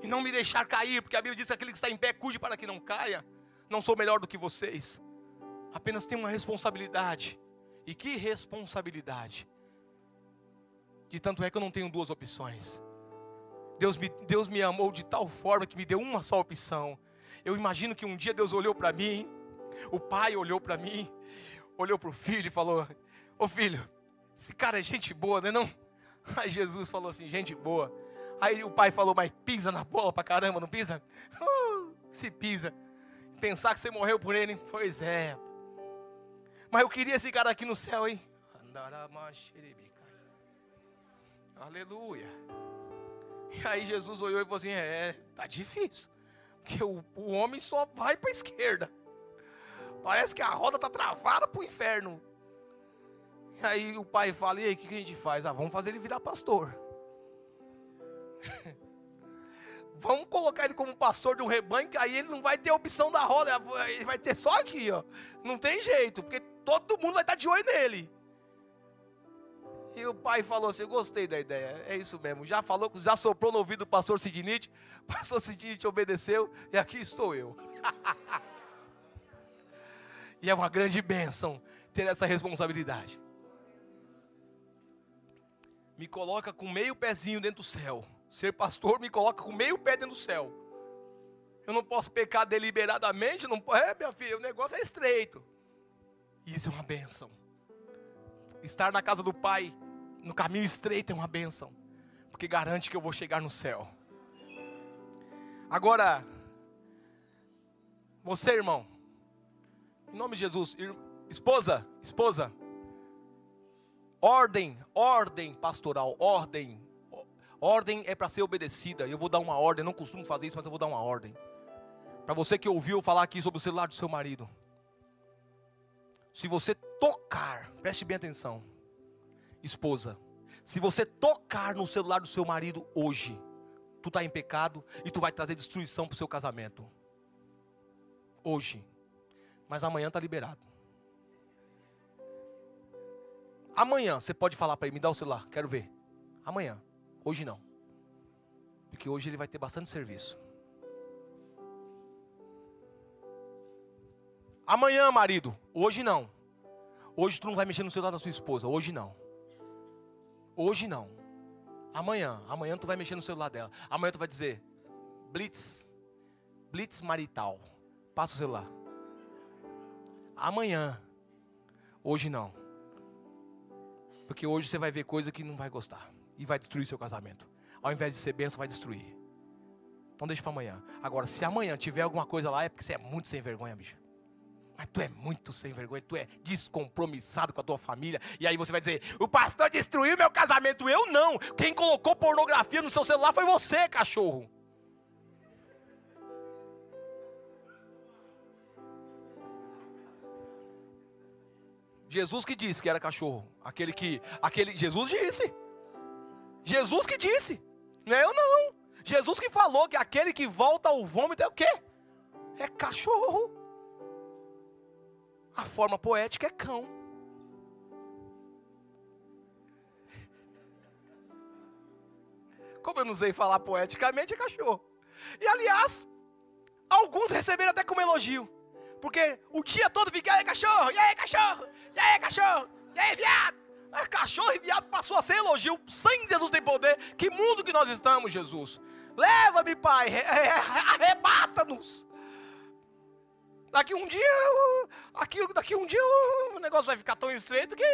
E não me deixar cair, porque a Bíblia diz que aquele que está em pé cuide para que não caia. Não sou melhor do que vocês. Apenas tenho uma responsabilidade. E que responsabilidade? De tanto é que eu não tenho duas opções. Deus me, Deus me amou de tal forma que me deu uma só opção. Eu imagino que um dia Deus olhou para mim, o pai olhou para mim, olhou para o filho e falou: Ô filho, esse cara é gente boa, não é? (laughs) Não? Aí Jesus falou assim: gente boa. Aí o pai falou: mas pisa na bola pra caramba, não pisa? (laughs) Uh, se pisa. Pensar que você morreu por ele, pois é. Mas eu queria esse cara aqui no céu, hein? Aleluia. E (laughs) aí Jesus olhou e falou assim: É, tá difícil. Porque o, o homem só vai para a esquerda. Parece que a roda tá travada para o inferno. E aí o pai fala: E aí, o que, que a gente faz? Ah, vamos fazer ele virar pastor. (laughs) vamos colocar ele como pastor de um rebanho, que aí ele não vai ter opção da roda, ele vai ter só aqui, ó. Não tem jeito, porque todo mundo vai estar de olho nele. E o pai falou assim: gostei da ideia, é isso mesmo. Já falou, já soprou no ouvido do pastor Sidney, o pastor Sidney obedeceu e aqui estou eu. (laughs) e é uma grande bênção ter essa responsabilidade. Me coloca com meio pezinho dentro do céu. Ser pastor me coloca com meio pé dentro do céu. Eu não posso pecar deliberadamente, não é, minha filha, o negócio é estreito. Isso é uma bênção. Estar na casa do Pai no caminho estreito é uma bênção, porque garante que eu vou chegar no céu. Agora, você, irmão, em nome de Jesus, esposa, esposa, ordem, ordem pastoral, ordem, ordem é para ser obedecida. Eu vou dar uma ordem, não costumo fazer isso, mas eu vou dar uma ordem. Para você que ouviu falar aqui sobre o celular do seu marido, se você tocar, preste bem atenção esposa, se você tocar no celular do seu marido hoje, tu está em pecado e tu vai trazer destruição para o seu casamento. Hoje. Mas amanhã está liberado. Amanhã você pode falar para ele, me dá o celular, quero ver. Amanhã. Hoje não. Porque hoje ele vai ter bastante serviço. Amanhã, marido. Hoje não. Hoje tu não vai mexer no celular da sua esposa. Hoje não. Hoje não. Amanhã, amanhã tu vai mexer no celular dela. Amanhã tu vai dizer: Blitz, Blitz marital. Passa o celular. Amanhã. Hoje não. Porque hoje você vai ver coisa que não vai gostar e vai destruir seu casamento. Ao invés de ser benção, vai destruir. Então deixa para amanhã. Agora, se amanhã tiver alguma coisa lá, é porque você é muito sem vergonha, bicho. Mas tu é muito sem vergonha, tu é descompromissado com a tua família. E aí você vai dizer: o pastor destruiu meu casamento. Eu não. Quem colocou pornografia no seu celular foi você, cachorro. Jesus que disse que era cachorro. Aquele que. Aquele, Jesus disse. Jesus que disse. Não é eu não. Jesus que falou que aquele que volta ao vômito é o quê? É cachorro. A forma poética é cão. Como eu não sei falar poeticamente, é cachorro. E aliás, alguns receberam até como elogio. Porque o dia todo fica, e aí cachorro, e aí cachorro, e aí cachorro, e aí viado. É, cachorro e viado passou a ser elogio. Sem Jesus tem poder. Que mundo que nós estamos, Jesus? Leva-me, Pai, arrebata-nos. Daqui um dia, aqui, daqui um dia o negócio vai ficar tão estreito que.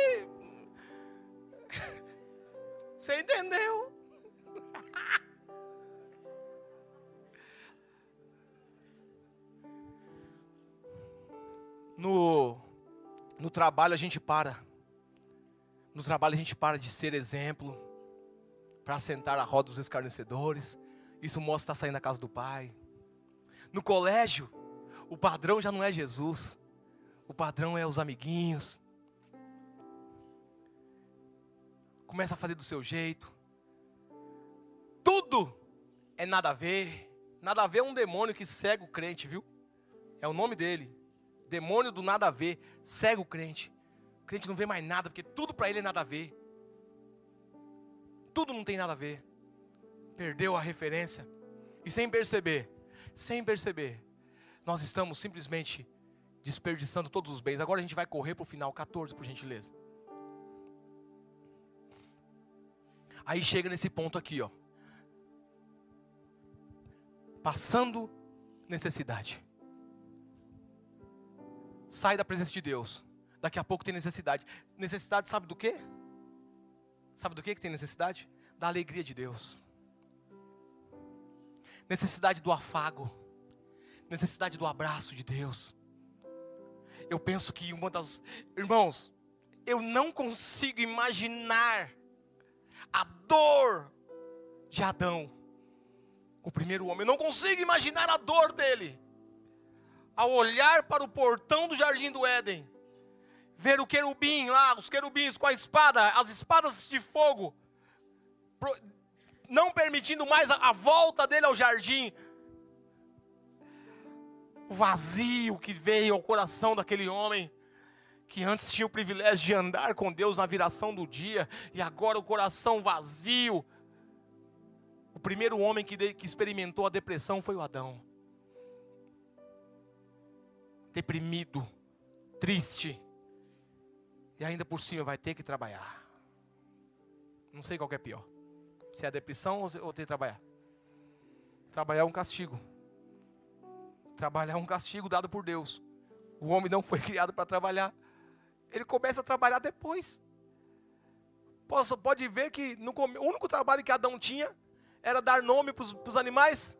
(laughs) Você entendeu? (laughs) No, no trabalho a gente para. No trabalho a gente para de ser exemplo para sentar a roda dos escarnecedores. Isso mostra que está saindo da casa do pai. No colégio, o padrão já não é Jesus. O padrão é os amiguinhos. Começa a fazer do seu jeito. Tudo é nada a ver. Nada a ver é um demônio que cega o crente, viu? É o nome dele. Demônio do nada a ver, cega o crente. O crente não vê mais nada, porque tudo para ele é nada a ver. Tudo não tem nada a ver. Perdeu a referência. E sem perceber, sem perceber, nós estamos simplesmente desperdiçando todos os bens. Agora a gente vai correr para o final 14, por gentileza. Aí chega nesse ponto aqui, ó. Passando necessidade. Sai da presença de Deus. Daqui a pouco tem necessidade. Necessidade sabe do quê? Sabe do que que tem necessidade? Da alegria de Deus. Necessidade do afago. Necessidade do abraço de Deus. Eu penso que uma das. Irmãos, eu não consigo imaginar a dor de Adão, o primeiro homem. Eu não consigo imaginar a dor dele ao olhar para o portão do jardim do Éden, ver o querubim lá, os querubins com a espada, as espadas de fogo, não permitindo mais a, a volta dele ao jardim. O vazio que veio ao coração daquele homem, que antes tinha o privilégio de andar com Deus na viração do dia, e agora o coração vazio. O primeiro homem que, de, que experimentou a depressão foi o Adão deprimido, triste, e ainda por cima vai ter que trabalhar. Não sei qual é pior. Se é a depressão ou ter que trabalhar. Trabalhar é um castigo. Trabalhar é um castigo dado por Deus. O homem não foi (laughs) criado para trabalhar. Ele começa a trabalhar depois. Posso, pode ver que no, o único trabalho que Adão tinha era dar nome para os animais.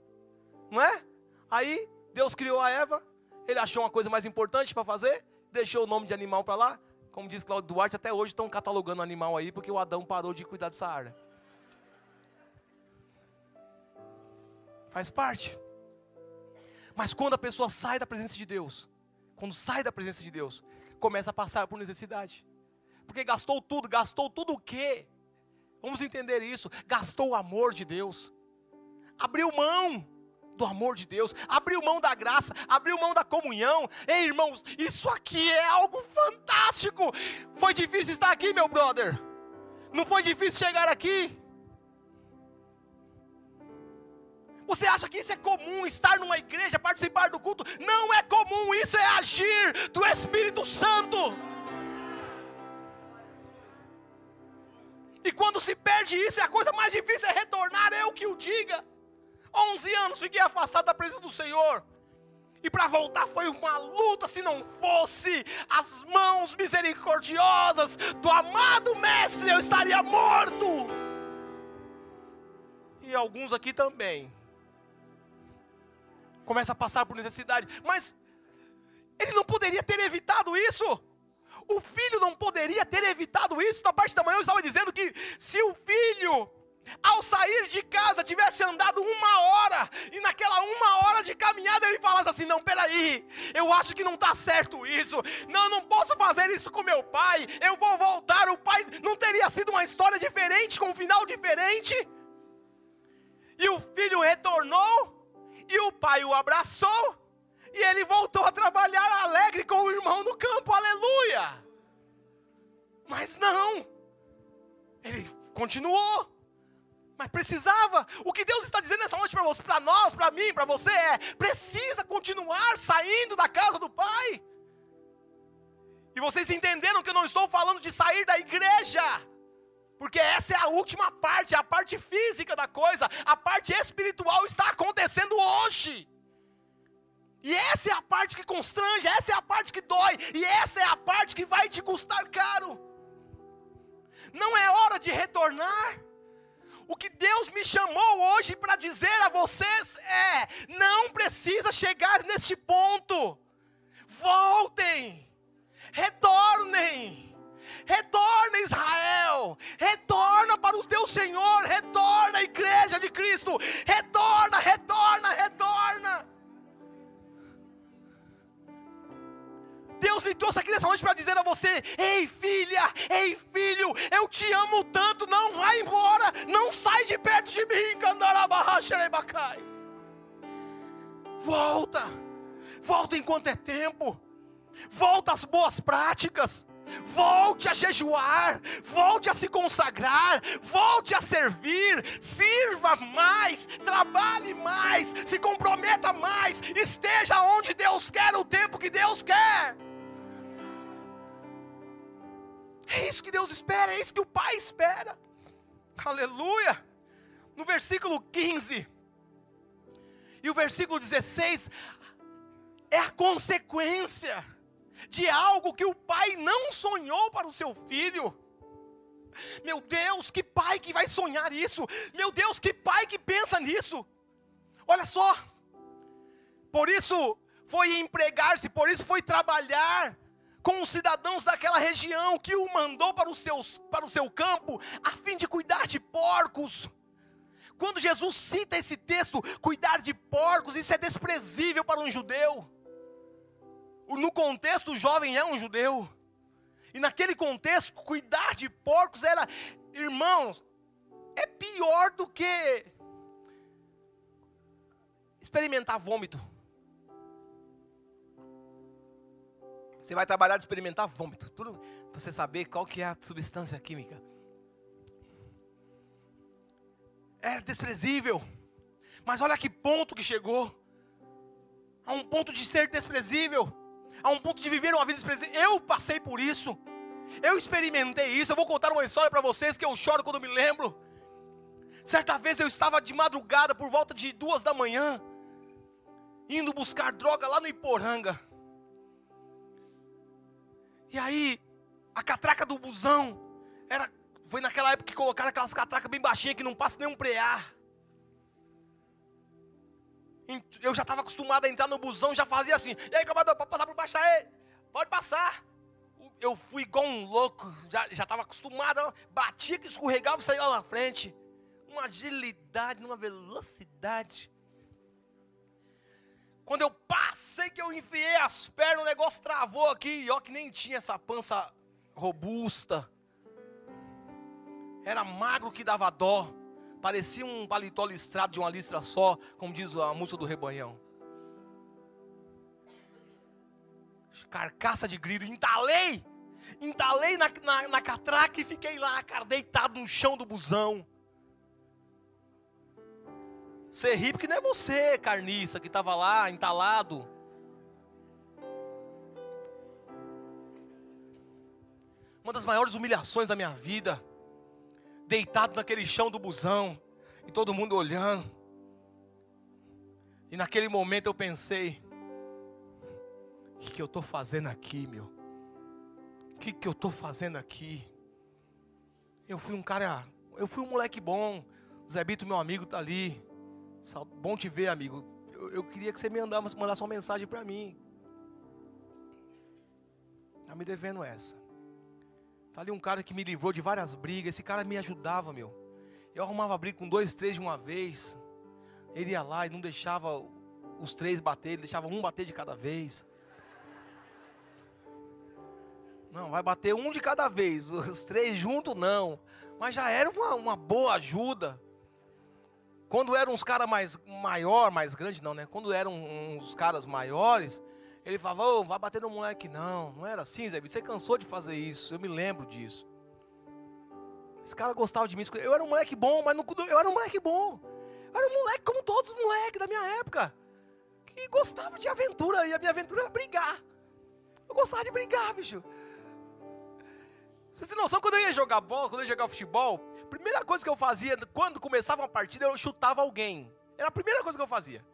Não é? Aí Deus criou a Eva, ele achou uma coisa mais importante para fazer, deixou o nome de animal para lá. Como diz Claudio Duarte, até hoje estão catalogando animal aí, porque o Adão parou de cuidar dessa área. Faz parte. Mas quando a pessoa sai da presença de Deus, quando sai da presença de Deus, começa a passar por necessidade. Porque gastou tudo, gastou tudo o quê? Vamos entender isso. Gastou o amor de Deus. Abriu mão do amor de Deus, abriu mão da graça, abriu mão da comunhão. Ei, irmãos, isso aqui é algo fantástico. Foi difícil estar aqui, meu brother. Não foi difícil chegar aqui. Você acha que isso é comum, estar numa igreja, participar do culto? Não é comum, isso é agir do Espírito Santo. E quando se perde isso, é a coisa mais difícil é retornar, eu que o diga. 11 anos fiquei afastado da presença do Senhor. E para voltar foi uma luta, se não fosse as mãos misericordiosas do amado Mestre, eu estaria morto. E alguns aqui também. Começa a passar por necessidade, mas ele não poderia ter evitado isso. O filho não poderia ter evitado isso. Na parte da manhã eu estava dizendo que se o filho ao sair de casa, tivesse andado uma hora, e naquela uma hora de caminhada ele falasse assim: Não, peraí, eu acho que não está certo isso, não, eu não posso fazer isso com meu pai, eu vou voltar. O pai não teria sido uma história diferente, com um final diferente? E o filho retornou, e o pai o abraçou, e ele voltou a trabalhar alegre com o irmão no campo, aleluia. Mas não, ele continuou. Mas precisava. O que Deus está dizendo nessa noite para você, para nós, para mim, para você é: precisa continuar saindo da casa do Pai. E vocês entenderam que eu não estou falando de sair da igreja. Porque essa é a última parte, a parte física da coisa, a parte espiritual está acontecendo hoje. E essa é a parte que constrange, essa é a parte que dói, e essa é a parte que vai te custar caro. Não é hora de retornar. O que Deus me chamou hoje para dizer a vocês é: não precisa chegar neste ponto. Voltem, retornem, retorna Israel, retorna para o teu Senhor, retorna a igreja de Cristo, retorna, retorna, retorna. Deus me trouxe aqui nessa noite para dizer a você: ei filha, ei filho, eu te amo tanto, não vai embora, não sai de perto de mim, Volta, volta enquanto é tempo, volta às boas práticas. Volte a jejuar, volte a se consagrar, volte a servir, sirva mais, trabalhe mais, se comprometa mais, esteja onde Deus quer, o tempo que Deus quer. É isso que Deus espera, é isso que o Pai espera. Aleluia. No versículo 15 e o versículo 16 é a consequência de algo que o pai não sonhou para o seu filho. Meu Deus, que pai que vai sonhar isso? Meu Deus, que pai que pensa nisso? Olha só, por isso foi empregar-se, por isso foi trabalhar com os cidadãos daquela região que o mandou para, os seus, para o seu campo, a fim de cuidar de porcos. Quando Jesus cita esse texto, cuidar de porcos, isso é desprezível para um judeu. No contexto, o jovem é um judeu. E naquele contexto, cuidar de porcos era, irmãos, é pior do que experimentar vômito. Você vai trabalhar de experimentar vômito. Tudo para você saber qual que é a substância química. É desprezível. Mas olha que ponto que chegou. A um ponto de ser desprezível. A um ponto de viver uma vida desprezível. Eu passei por isso. Eu experimentei isso. Eu vou contar uma história para vocês que eu choro quando me lembro. Certa vez eu estava de madrugada, por volta de duas da manhã, indo buscar droga lá no Iporanga. E aí, a catraca do busão era foi naquela época que colocaram aquelas catracas bem baixinhas que não passa nenhum prear. Eu já estava acostumado a entrar no busão, já fazia assim. E aí, camarada, pode passar por baixo aí? Pode passar. Eu fui igual um louco, já estava acostumado, batia que escorregava e saía lá na frente. Uma agilidade, uma velocidade. Quando eu passei que eu enfiei as pernas, o negócio travou aqui. E ó, que nem tinha essa pança robusta. Era magro que dava dó. Parecia um paletó listrado de uma listra só, como diz a música do rebanhão. Carcaça de grilo, entalei. Entalei na, na, na catraca e fiquei lá, cara, deitado no chão do busão. Você ri porque não é você, carniça, que estava lá entalado. Uma das maiores humilhações da minha vida, deitado naquele chão do busão, e todo mundo olhando. E naquele momento eu pensei, que, que eu estou fazendo aqui, meu? O que, que eu estou fazendo aqui? Eu fui um cara, eu fui um moleque bom. O Zé Bito, meu amigo, tá ali. Bom te ver, amigo. Eu, eu queria que você me mandasse, mandasse uma mensagem para mim. Tá me devendo essa. Tá ali um cara que me livrou de várias brigas. Esse cara me ajudava, meu. Eu arrumava briga com dois, três de uma vez. Ele ia lá e não deixava os três bater, ele deixava um bater de cada vez. Não, vai bater um de cada vez, (laughs) os três juntos não. Mas já era uma, uma boa ajuda. Quando eram uns caras mais maior, mais grande não, né? Quando eram uns caras maiores, ele falava, oh, vai bater no moleque. Não, não era assim, Zé Você cansou de fazer isso, eu me lembro disso. Esse cara gostava de mim. Eu era um moleque bom, mas não, eu era um moleque bom. Eu era um moleque como todos os moleques da minha época. Que gostava de aventura. E a minha aventura era brigar. Eu gostava de brigar, bicho. Vocês têm noção, quando eu ia jogar bola, quando eu ia jogar futebol, a primeira coisa que eu fazia, quando começava uma partida, eu chutava alguém. Era a primeira coisa que eu fazia.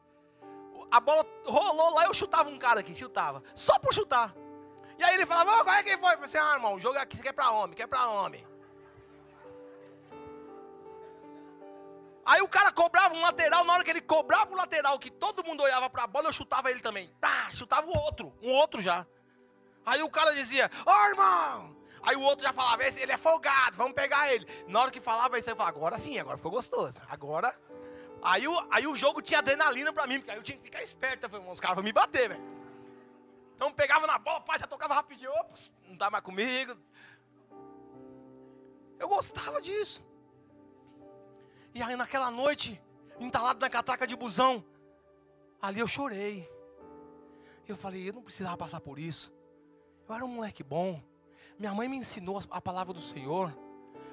A bola rolou lá, eu chutava um cara aqui, chutava. Só por chutar. E aí ele falava, oh, qual é que foi? Eu falei assim, ah, irmão, o jogo aqui, você quer pra homem, quer pra homem. Aí o cara cobrava um lateral, na hora que ele cobrava o lateral, que todo mundo olhava pra bola, eu chutava ele também. Tá, chutava o outro, um outro já. Aí o cara dizia, ô oh, irmão, Aí o outro já falava, ele é folgado, vamos pegar ele. Na hora que falava isso, eu falava, agora sim, agora ficou gostoso. Agora. Aí o, aí o jogo tinha adrenalina pra mim, porque aí eu tinha que ficar esperto. Falei, os caras vão me bater, velho. Então pegava na bola, pai, já tocava rapidinho, ops, não tá mais comigo. Eu gostava disso. E aí naquela noite, entalado na catraca de busão, ali eu chorei. Eu falei, eu não precisava passar por isso. Eu era um moleque bom. Minha mãe me ensinou a palavra do Senhor.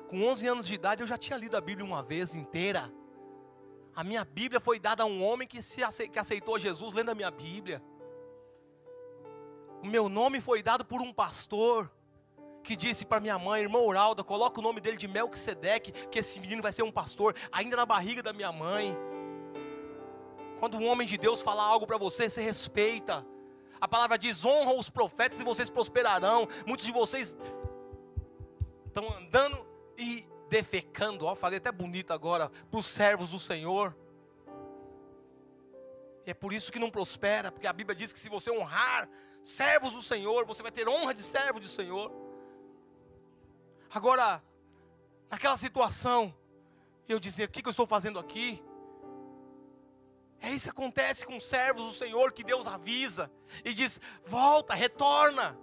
Com 11 anos de idade eu já tinha lido a Bíblia uma vez inteira. A minha Bíblia foi dada a um homem que, se que aceitou Jesus lendo a minha Bíblia. O meu nome foi dado por um pastor que disse para minha mãe, irmão Uralda, coloca o nome dele de Melquisedeque, que esse menino vai ser um pastor, ainda na barriga da minha mãe. Quando um homem de Deus fala algo para você, você respeita. A palavra diz: honra os profetas e vocês prosperarão. Muitos de vocês estão andando e defecando. Ó, falei até bonito agora para os servos do Senhor. E é por isso que não prospera, porque a Bíblia diz que se você honrar servos do Senhor, você vai ter honra de servo do Senhor. Agora, naquela situação, eu dizia: o que, que eu estou fazendo aqui? É isso que acontece com os servos do Senhor que Deus avisa e diz: volta, retorna.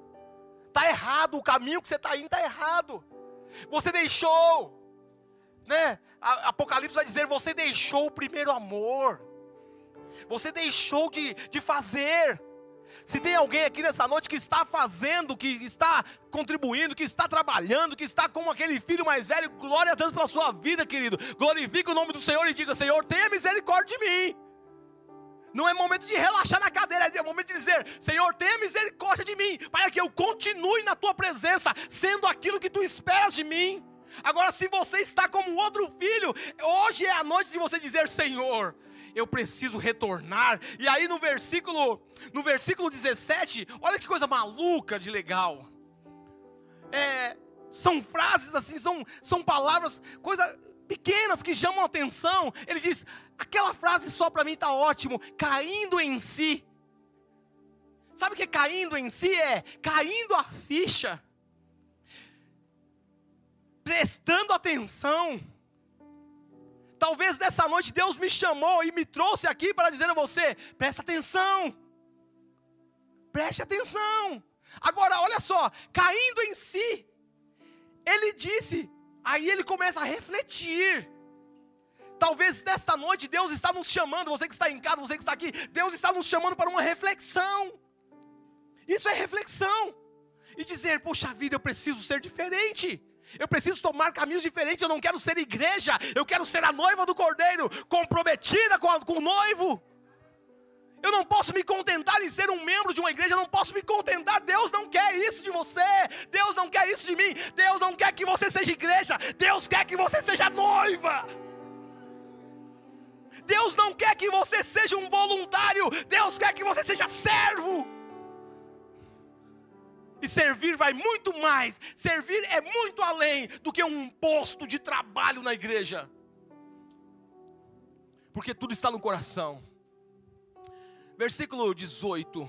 Está errado, o caminho que você está indo está errado. Você deixou, né? Apocalipse vai dizer: você deixou o primeiro amor. Você deixou de, de fazer. Se tem alguém aqui nessa noite que está fazendo, que está contribuindo, que está trabalhando, que está como aquele filho mais velho, glória a Deus pela sua vida, querido. Glorifique o nome do Senhor e diga: Senhor, tenha misericórdia de mim. Não é momento de relaxar na cadeira, é momento de dizer: Senhor, tenha misericórdia de mim, para que eu continue na tua presença, sendo aquilo que tu esperas de mim. Agora, se você está como outro filho, hoje é a noite de você dizer: Senhor, eu preciso retornar. E aí no versículo, no versículo 17, olha que coisa maluca de legal. É, são frases assim, são, são palavras, coisa pequenas que chamam a atenção. Ele diz: aquela frase só para mim está ótimo, caindo em si. Sabe o que caindo em si é? Caindo a ficha, prestando atenção. Talvez nessa noite Deus me chamou e me trouxe aqui para dizer a você: presta atenção, preste atenção. Agora, olha só, caindo em si, ele disse: Aí ele começa a refletir. Talvez nesta noite Deus está nos chamando, você que está em casa, você que está aqui, Deus está nos chamando para uma reflexão. Isso é reflexão. E dizer, puxa vida, eu preciso ser diferente. Eu preciso tomar caminhos diferentes. Eu não quero ser igreja, eu quero ser a noiva do cordeiro, comprometida com, a, com o noivo. Eu não posso me contentar em ser um membro de uma igreja, eu não posso me contentar. Deus não quer isso de você. Deus não quer isso de mim. Deus não quer que você seja igreja. Deus quer que você seja noiva. Deus não quer que você seja um voluntário. Deus quer que você seja servo. E servir vai muito mais. Servir é muito além do que um posto de trabalho na igreja. Porque tudo está no coração. Versículo 18.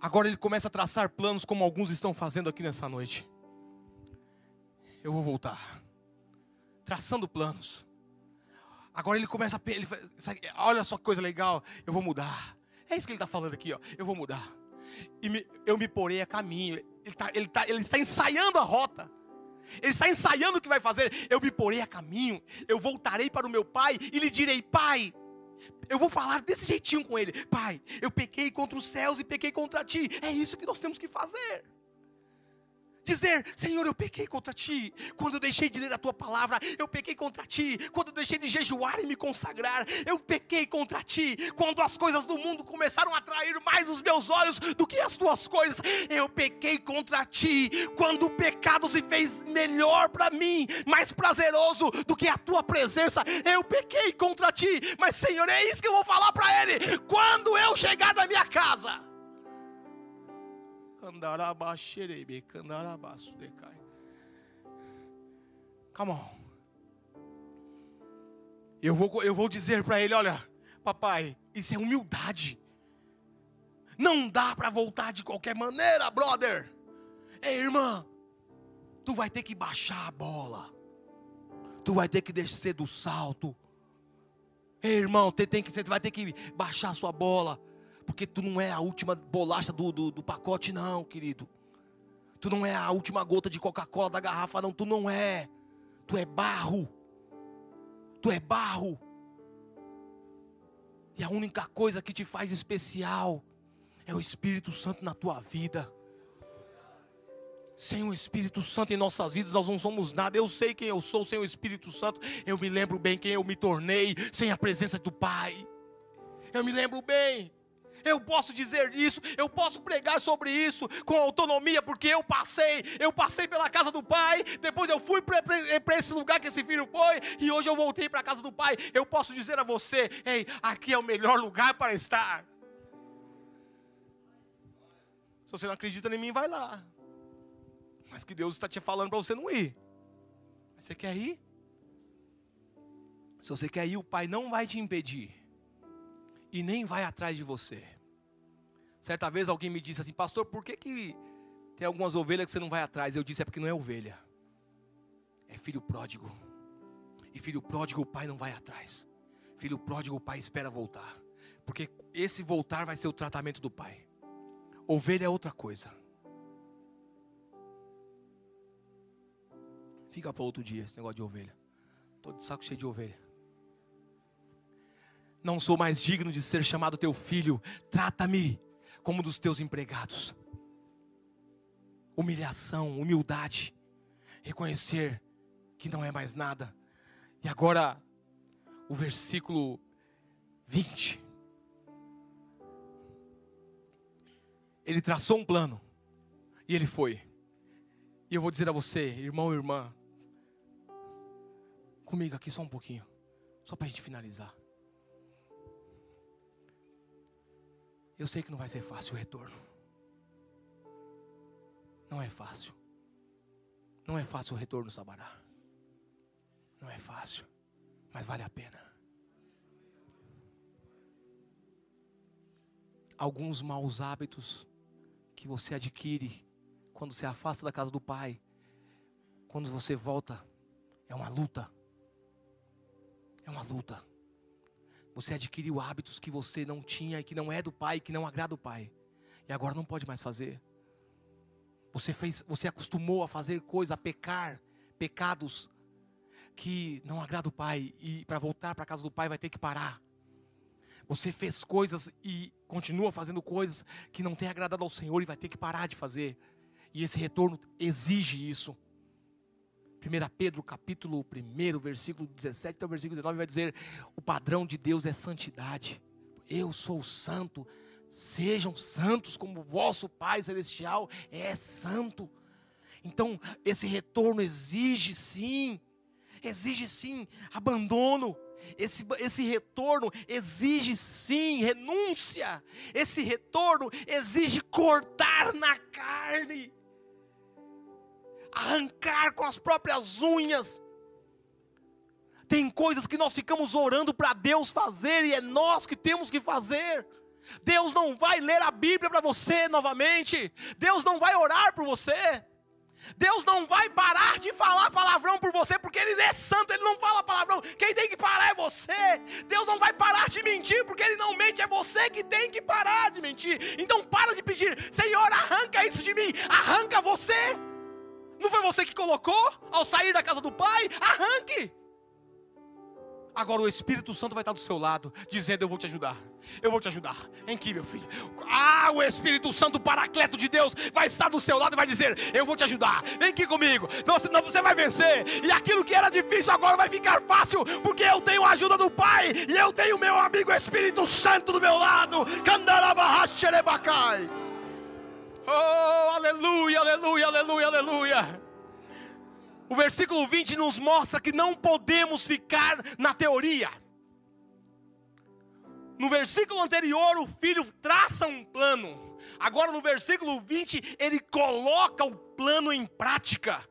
Agora ele começa a traçar planos, como alguns estão fazendo aqui nessa noite. Eu vou voltar. Traçando planos. Agora ele começa a. Ele, olha só que coisa legal. Eu vou mudar. É isso que ele está falando aqui, ó. Eu vou mudar e me, eu me porei a caminho. Ele, tá, ele, tá, ele está ensaiando a rota. Ele está ensaiando o que vai fazer. Eu me porei a caminho. Eu voltarei para o meu pai e lhe direi: Pai, eu vou falar desse jeitinho com ele. Pai, eu pequei contra os céus e pequei contra ti. É isso que nós temos que fazer dizer: Senhor, eu pequei contra ti. Quando eu deixei de ler a tua palavra, eu pequei contra ti. Quando eu deixei de jejuar e me consagrar, eu pequei contra ti. Quando as coisas do mundo começaram a atrair mais os meus olhos do que as tuas coisas, eu pequei contra ti. Quando o pecado se fez melhor para mim, mais prazeroso do que a tua presença, eu pequei contra ti. Mas, Senhor, é isso que eu vou falar para ele. Quando eu chegar na minha casa, Come on. Eu vou, eu vou dizer para ele: olha, papai, isso é humildade. Não dá para voltar de qualquer maneira, brother. Ei, irmã, tu vai ter que baixar a bola. Tu vai ter que descer do salto. Ei, irmão, você, tem que, você vai ter que baixar a sua bola. Porque tu não é a última bolacha do, do, do pacote, não, querido. Tu não é a última gota de Coca-Cola da garrafa, não. Tu não é. Tu é barro. Tu é barro. E a única coisa que te faz especial é o Espírito Santo na tua vida. Sem o Espírito Santo em nossas vidas, nós não somos nada. Eu sei quem eu sou sem o Espírito Santo. Eu me lembro bem quem eu me tornei sem a presença do Pai. Eu me lembro bem eu posso dizer isso, eu posso pregar sobre isso com autonomia, porque eu passei, eu passei pela casa do pai, depois eu fui para esse lugar que esse filho foi, e hoje eu voltei para a casa do pai. Eu posso dizer a você: ei, aqui é o melhor lugar para estar. Se você não acredita em mim, vai lá. Mas que Deus está te falando para você não ir. Mas você quer ir? Se você quer ir, o Pai não vai te impedir e nem vai atrás de você. Certa vez alguém me disse assim, pastor, por que, que tem algumas ovelhas que você não vai atrás? Eu disse, é porque não é ovelha, é filho pródigo. E filho pródigo o pai não vai atrás. Filho pródigo o pai espera voltar. Porque esse voltar vai ser o tratamento do pai. Ovelha é outra coisa. Fica para outro dia esse negócio de ovelha. Estou de saco cheio de ovelha não sou mais digno de ser chamado teu filho, trata-me como dos teus empregados. Humilhação, humildade, reconhecer que não é mais nada. E agora, o versículo 20. Ele traçou um plano e ele foi. E eu vou dizer a você, irmão e irmã, comigo aqui só um pouquinho, só para a gente finalizar. Eu sei que não vai ser fácil o retorno. Não é fácil. Não é fácil o retorno, Sabará. Não é fácil, mas vale a pena. Alguns maus hábitos que você adquire quando se afasta da casa do Pai, quando você volta, é uma luta. É uma luta. Você adquiriu hábitos que você não tinha e que não é do pai, que não agrada o pai. E agora não pode mais fazer. Você fez, você acostumou a fazer coisas, a pecar, pecados que não agrada o pai e para voltar para a casa do pai vai ter que parar. Você fez coisas e continua fazendo coisas que não tem agradado ao Senhor e vai ter que parar de fazer. E esse retorno exige isso. 1 Pedro capítulo 1, versículo 17 até o versículo 19 vai dizer: o padrão de Deus é santidade. Eu sou santo, sejam santos como vosso Pai celestial é santo. Então, esse retorno exige sim, exige sim abandono, esse, esse retorno exige sim renúncia, esse retorno exige cortar na carne, arrancar com as próprias unhas. Tem coisas que nós ficamos orando para Deus fazer e é nós que temos que fazer. Deus não vai ler a Bíblia para você novamente, Deus não vai orar por você. Deus não vai parar de falar palavrão por você, porque Ele é santo, Ele não fala palavrão. Quem tem que parar é você. Deus não vai parar de mentir, porque Ele não mente, é você que tem que parar de mentir. Então para de pedir, Senhor, arranca isso de mim, arranca você. Não foi você que colocou ao sair da casa do Pai? Arranque. Agora o Espírito Santo vai estar do seu lado, dizendo: Eu vou te ajudar. Eu vou te ajudar. Em que, meu filho? Ah, o Espírito Santo, paracleto de Deus, vai estar do seu lado e vai dizer: Eu vou te ajudar. Vem aqui comigo. Não, senão você vai vencer. E aquilo que era difícil agora vai ficar fácil, porque eu tenho a ajuda do Pai e eu tenho meu amigo Espírito Santo do meu lado. Oh, aleluia, aleluia, aleluia, aleluia. O versículo 20 nos mostra que não podemos ficar na teoria. No versículo anterior, o filho traça um plano. Agora, no versículo 20, ele coloca o plano em prática.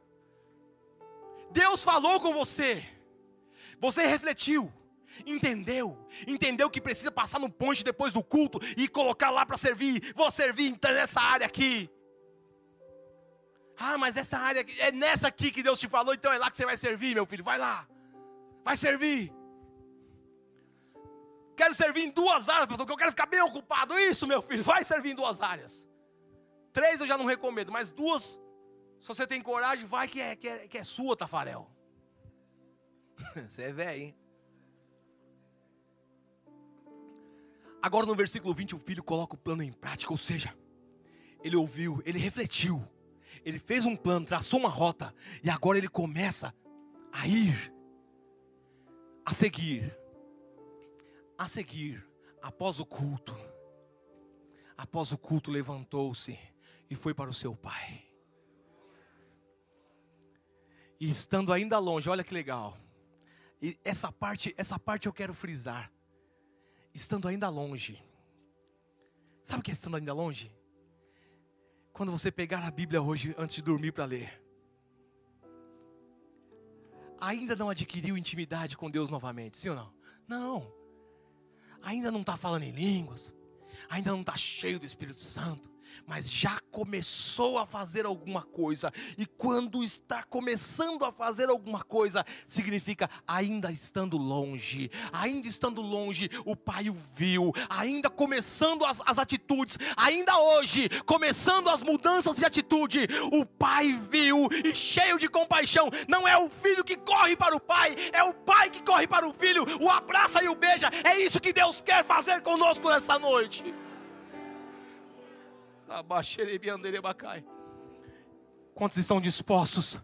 Deus falou com você, você refletiu, entendeu, entendeu que precisa passar no ponte depois do culto e colocar lá para servir. Vou servir nessa área aqui. Ah, mas essa área, é nessa aqui que Deus te falou, então é lá que você vai servir, meu filho. Vai lá, vai servir. Quero servir em duas áreas, pastor, porque eu quero ficar bem ocupado. Isso, meu filho, vai servir em duas áreas. Três eu já não recomendo, mas duas, se você tem coragem, vai que é, que é, que é sua, Tafarel. (laughs) Você é velho, hein? Agora no versículo 20, o filho coloca o plano em prática, ou seja, ele ouviu, ele refletiu ele fez um plano, traçou uma rota, e agora ele começa a ir, a seguir, a seguir, após o culto. Após o culto, levantou-se e foi para o seu pai. E estando ainda longe, olha que legal. E essa parte, essa parte eu quero frisar. Estando ainda longe. Sabe o que é estando ainda longe? quando você pegar a Bíblia hoje antes de dormir para ler, ainda não adquiriu intimidade com Deus novamente, sim ou não? Não. Ainda não está falando em línguas, ainda não está cheio do Espírito Santo, mas já começou a fazer alguma coisa. E quando está começando a fazer alguma coisa, significa ainda estando longe. Ainda estando longe, o pai o viu. Ainda começando as, as atitudes, ainda hoje, começando as mudanças de atitude, o pai viu e cheio de compaixão. Não é o filho que corre para o pai, é o pai que corre para o filho, o abraça e o beija. É isso que Deus quer fazer conosco nessa noite. Quantos estão dispostos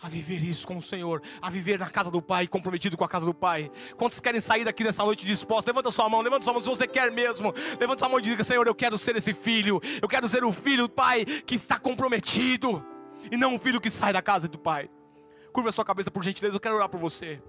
a viver isso com o Senhor, a viver na casa do Pai, comprometido com a casa do Pai? Quantos querem sair daqui nessa noite dispostos? Levanta sua mão, levanta sua mão se você quer mesmo. Levanta sua mão e diga: Senhor, eu quero ser esse filho, eu quero ser o filho do Pai que está comprometido, e não um filho que sai da casa do Pai. Curva sua cabeça por gentileza, eu quero orar por você.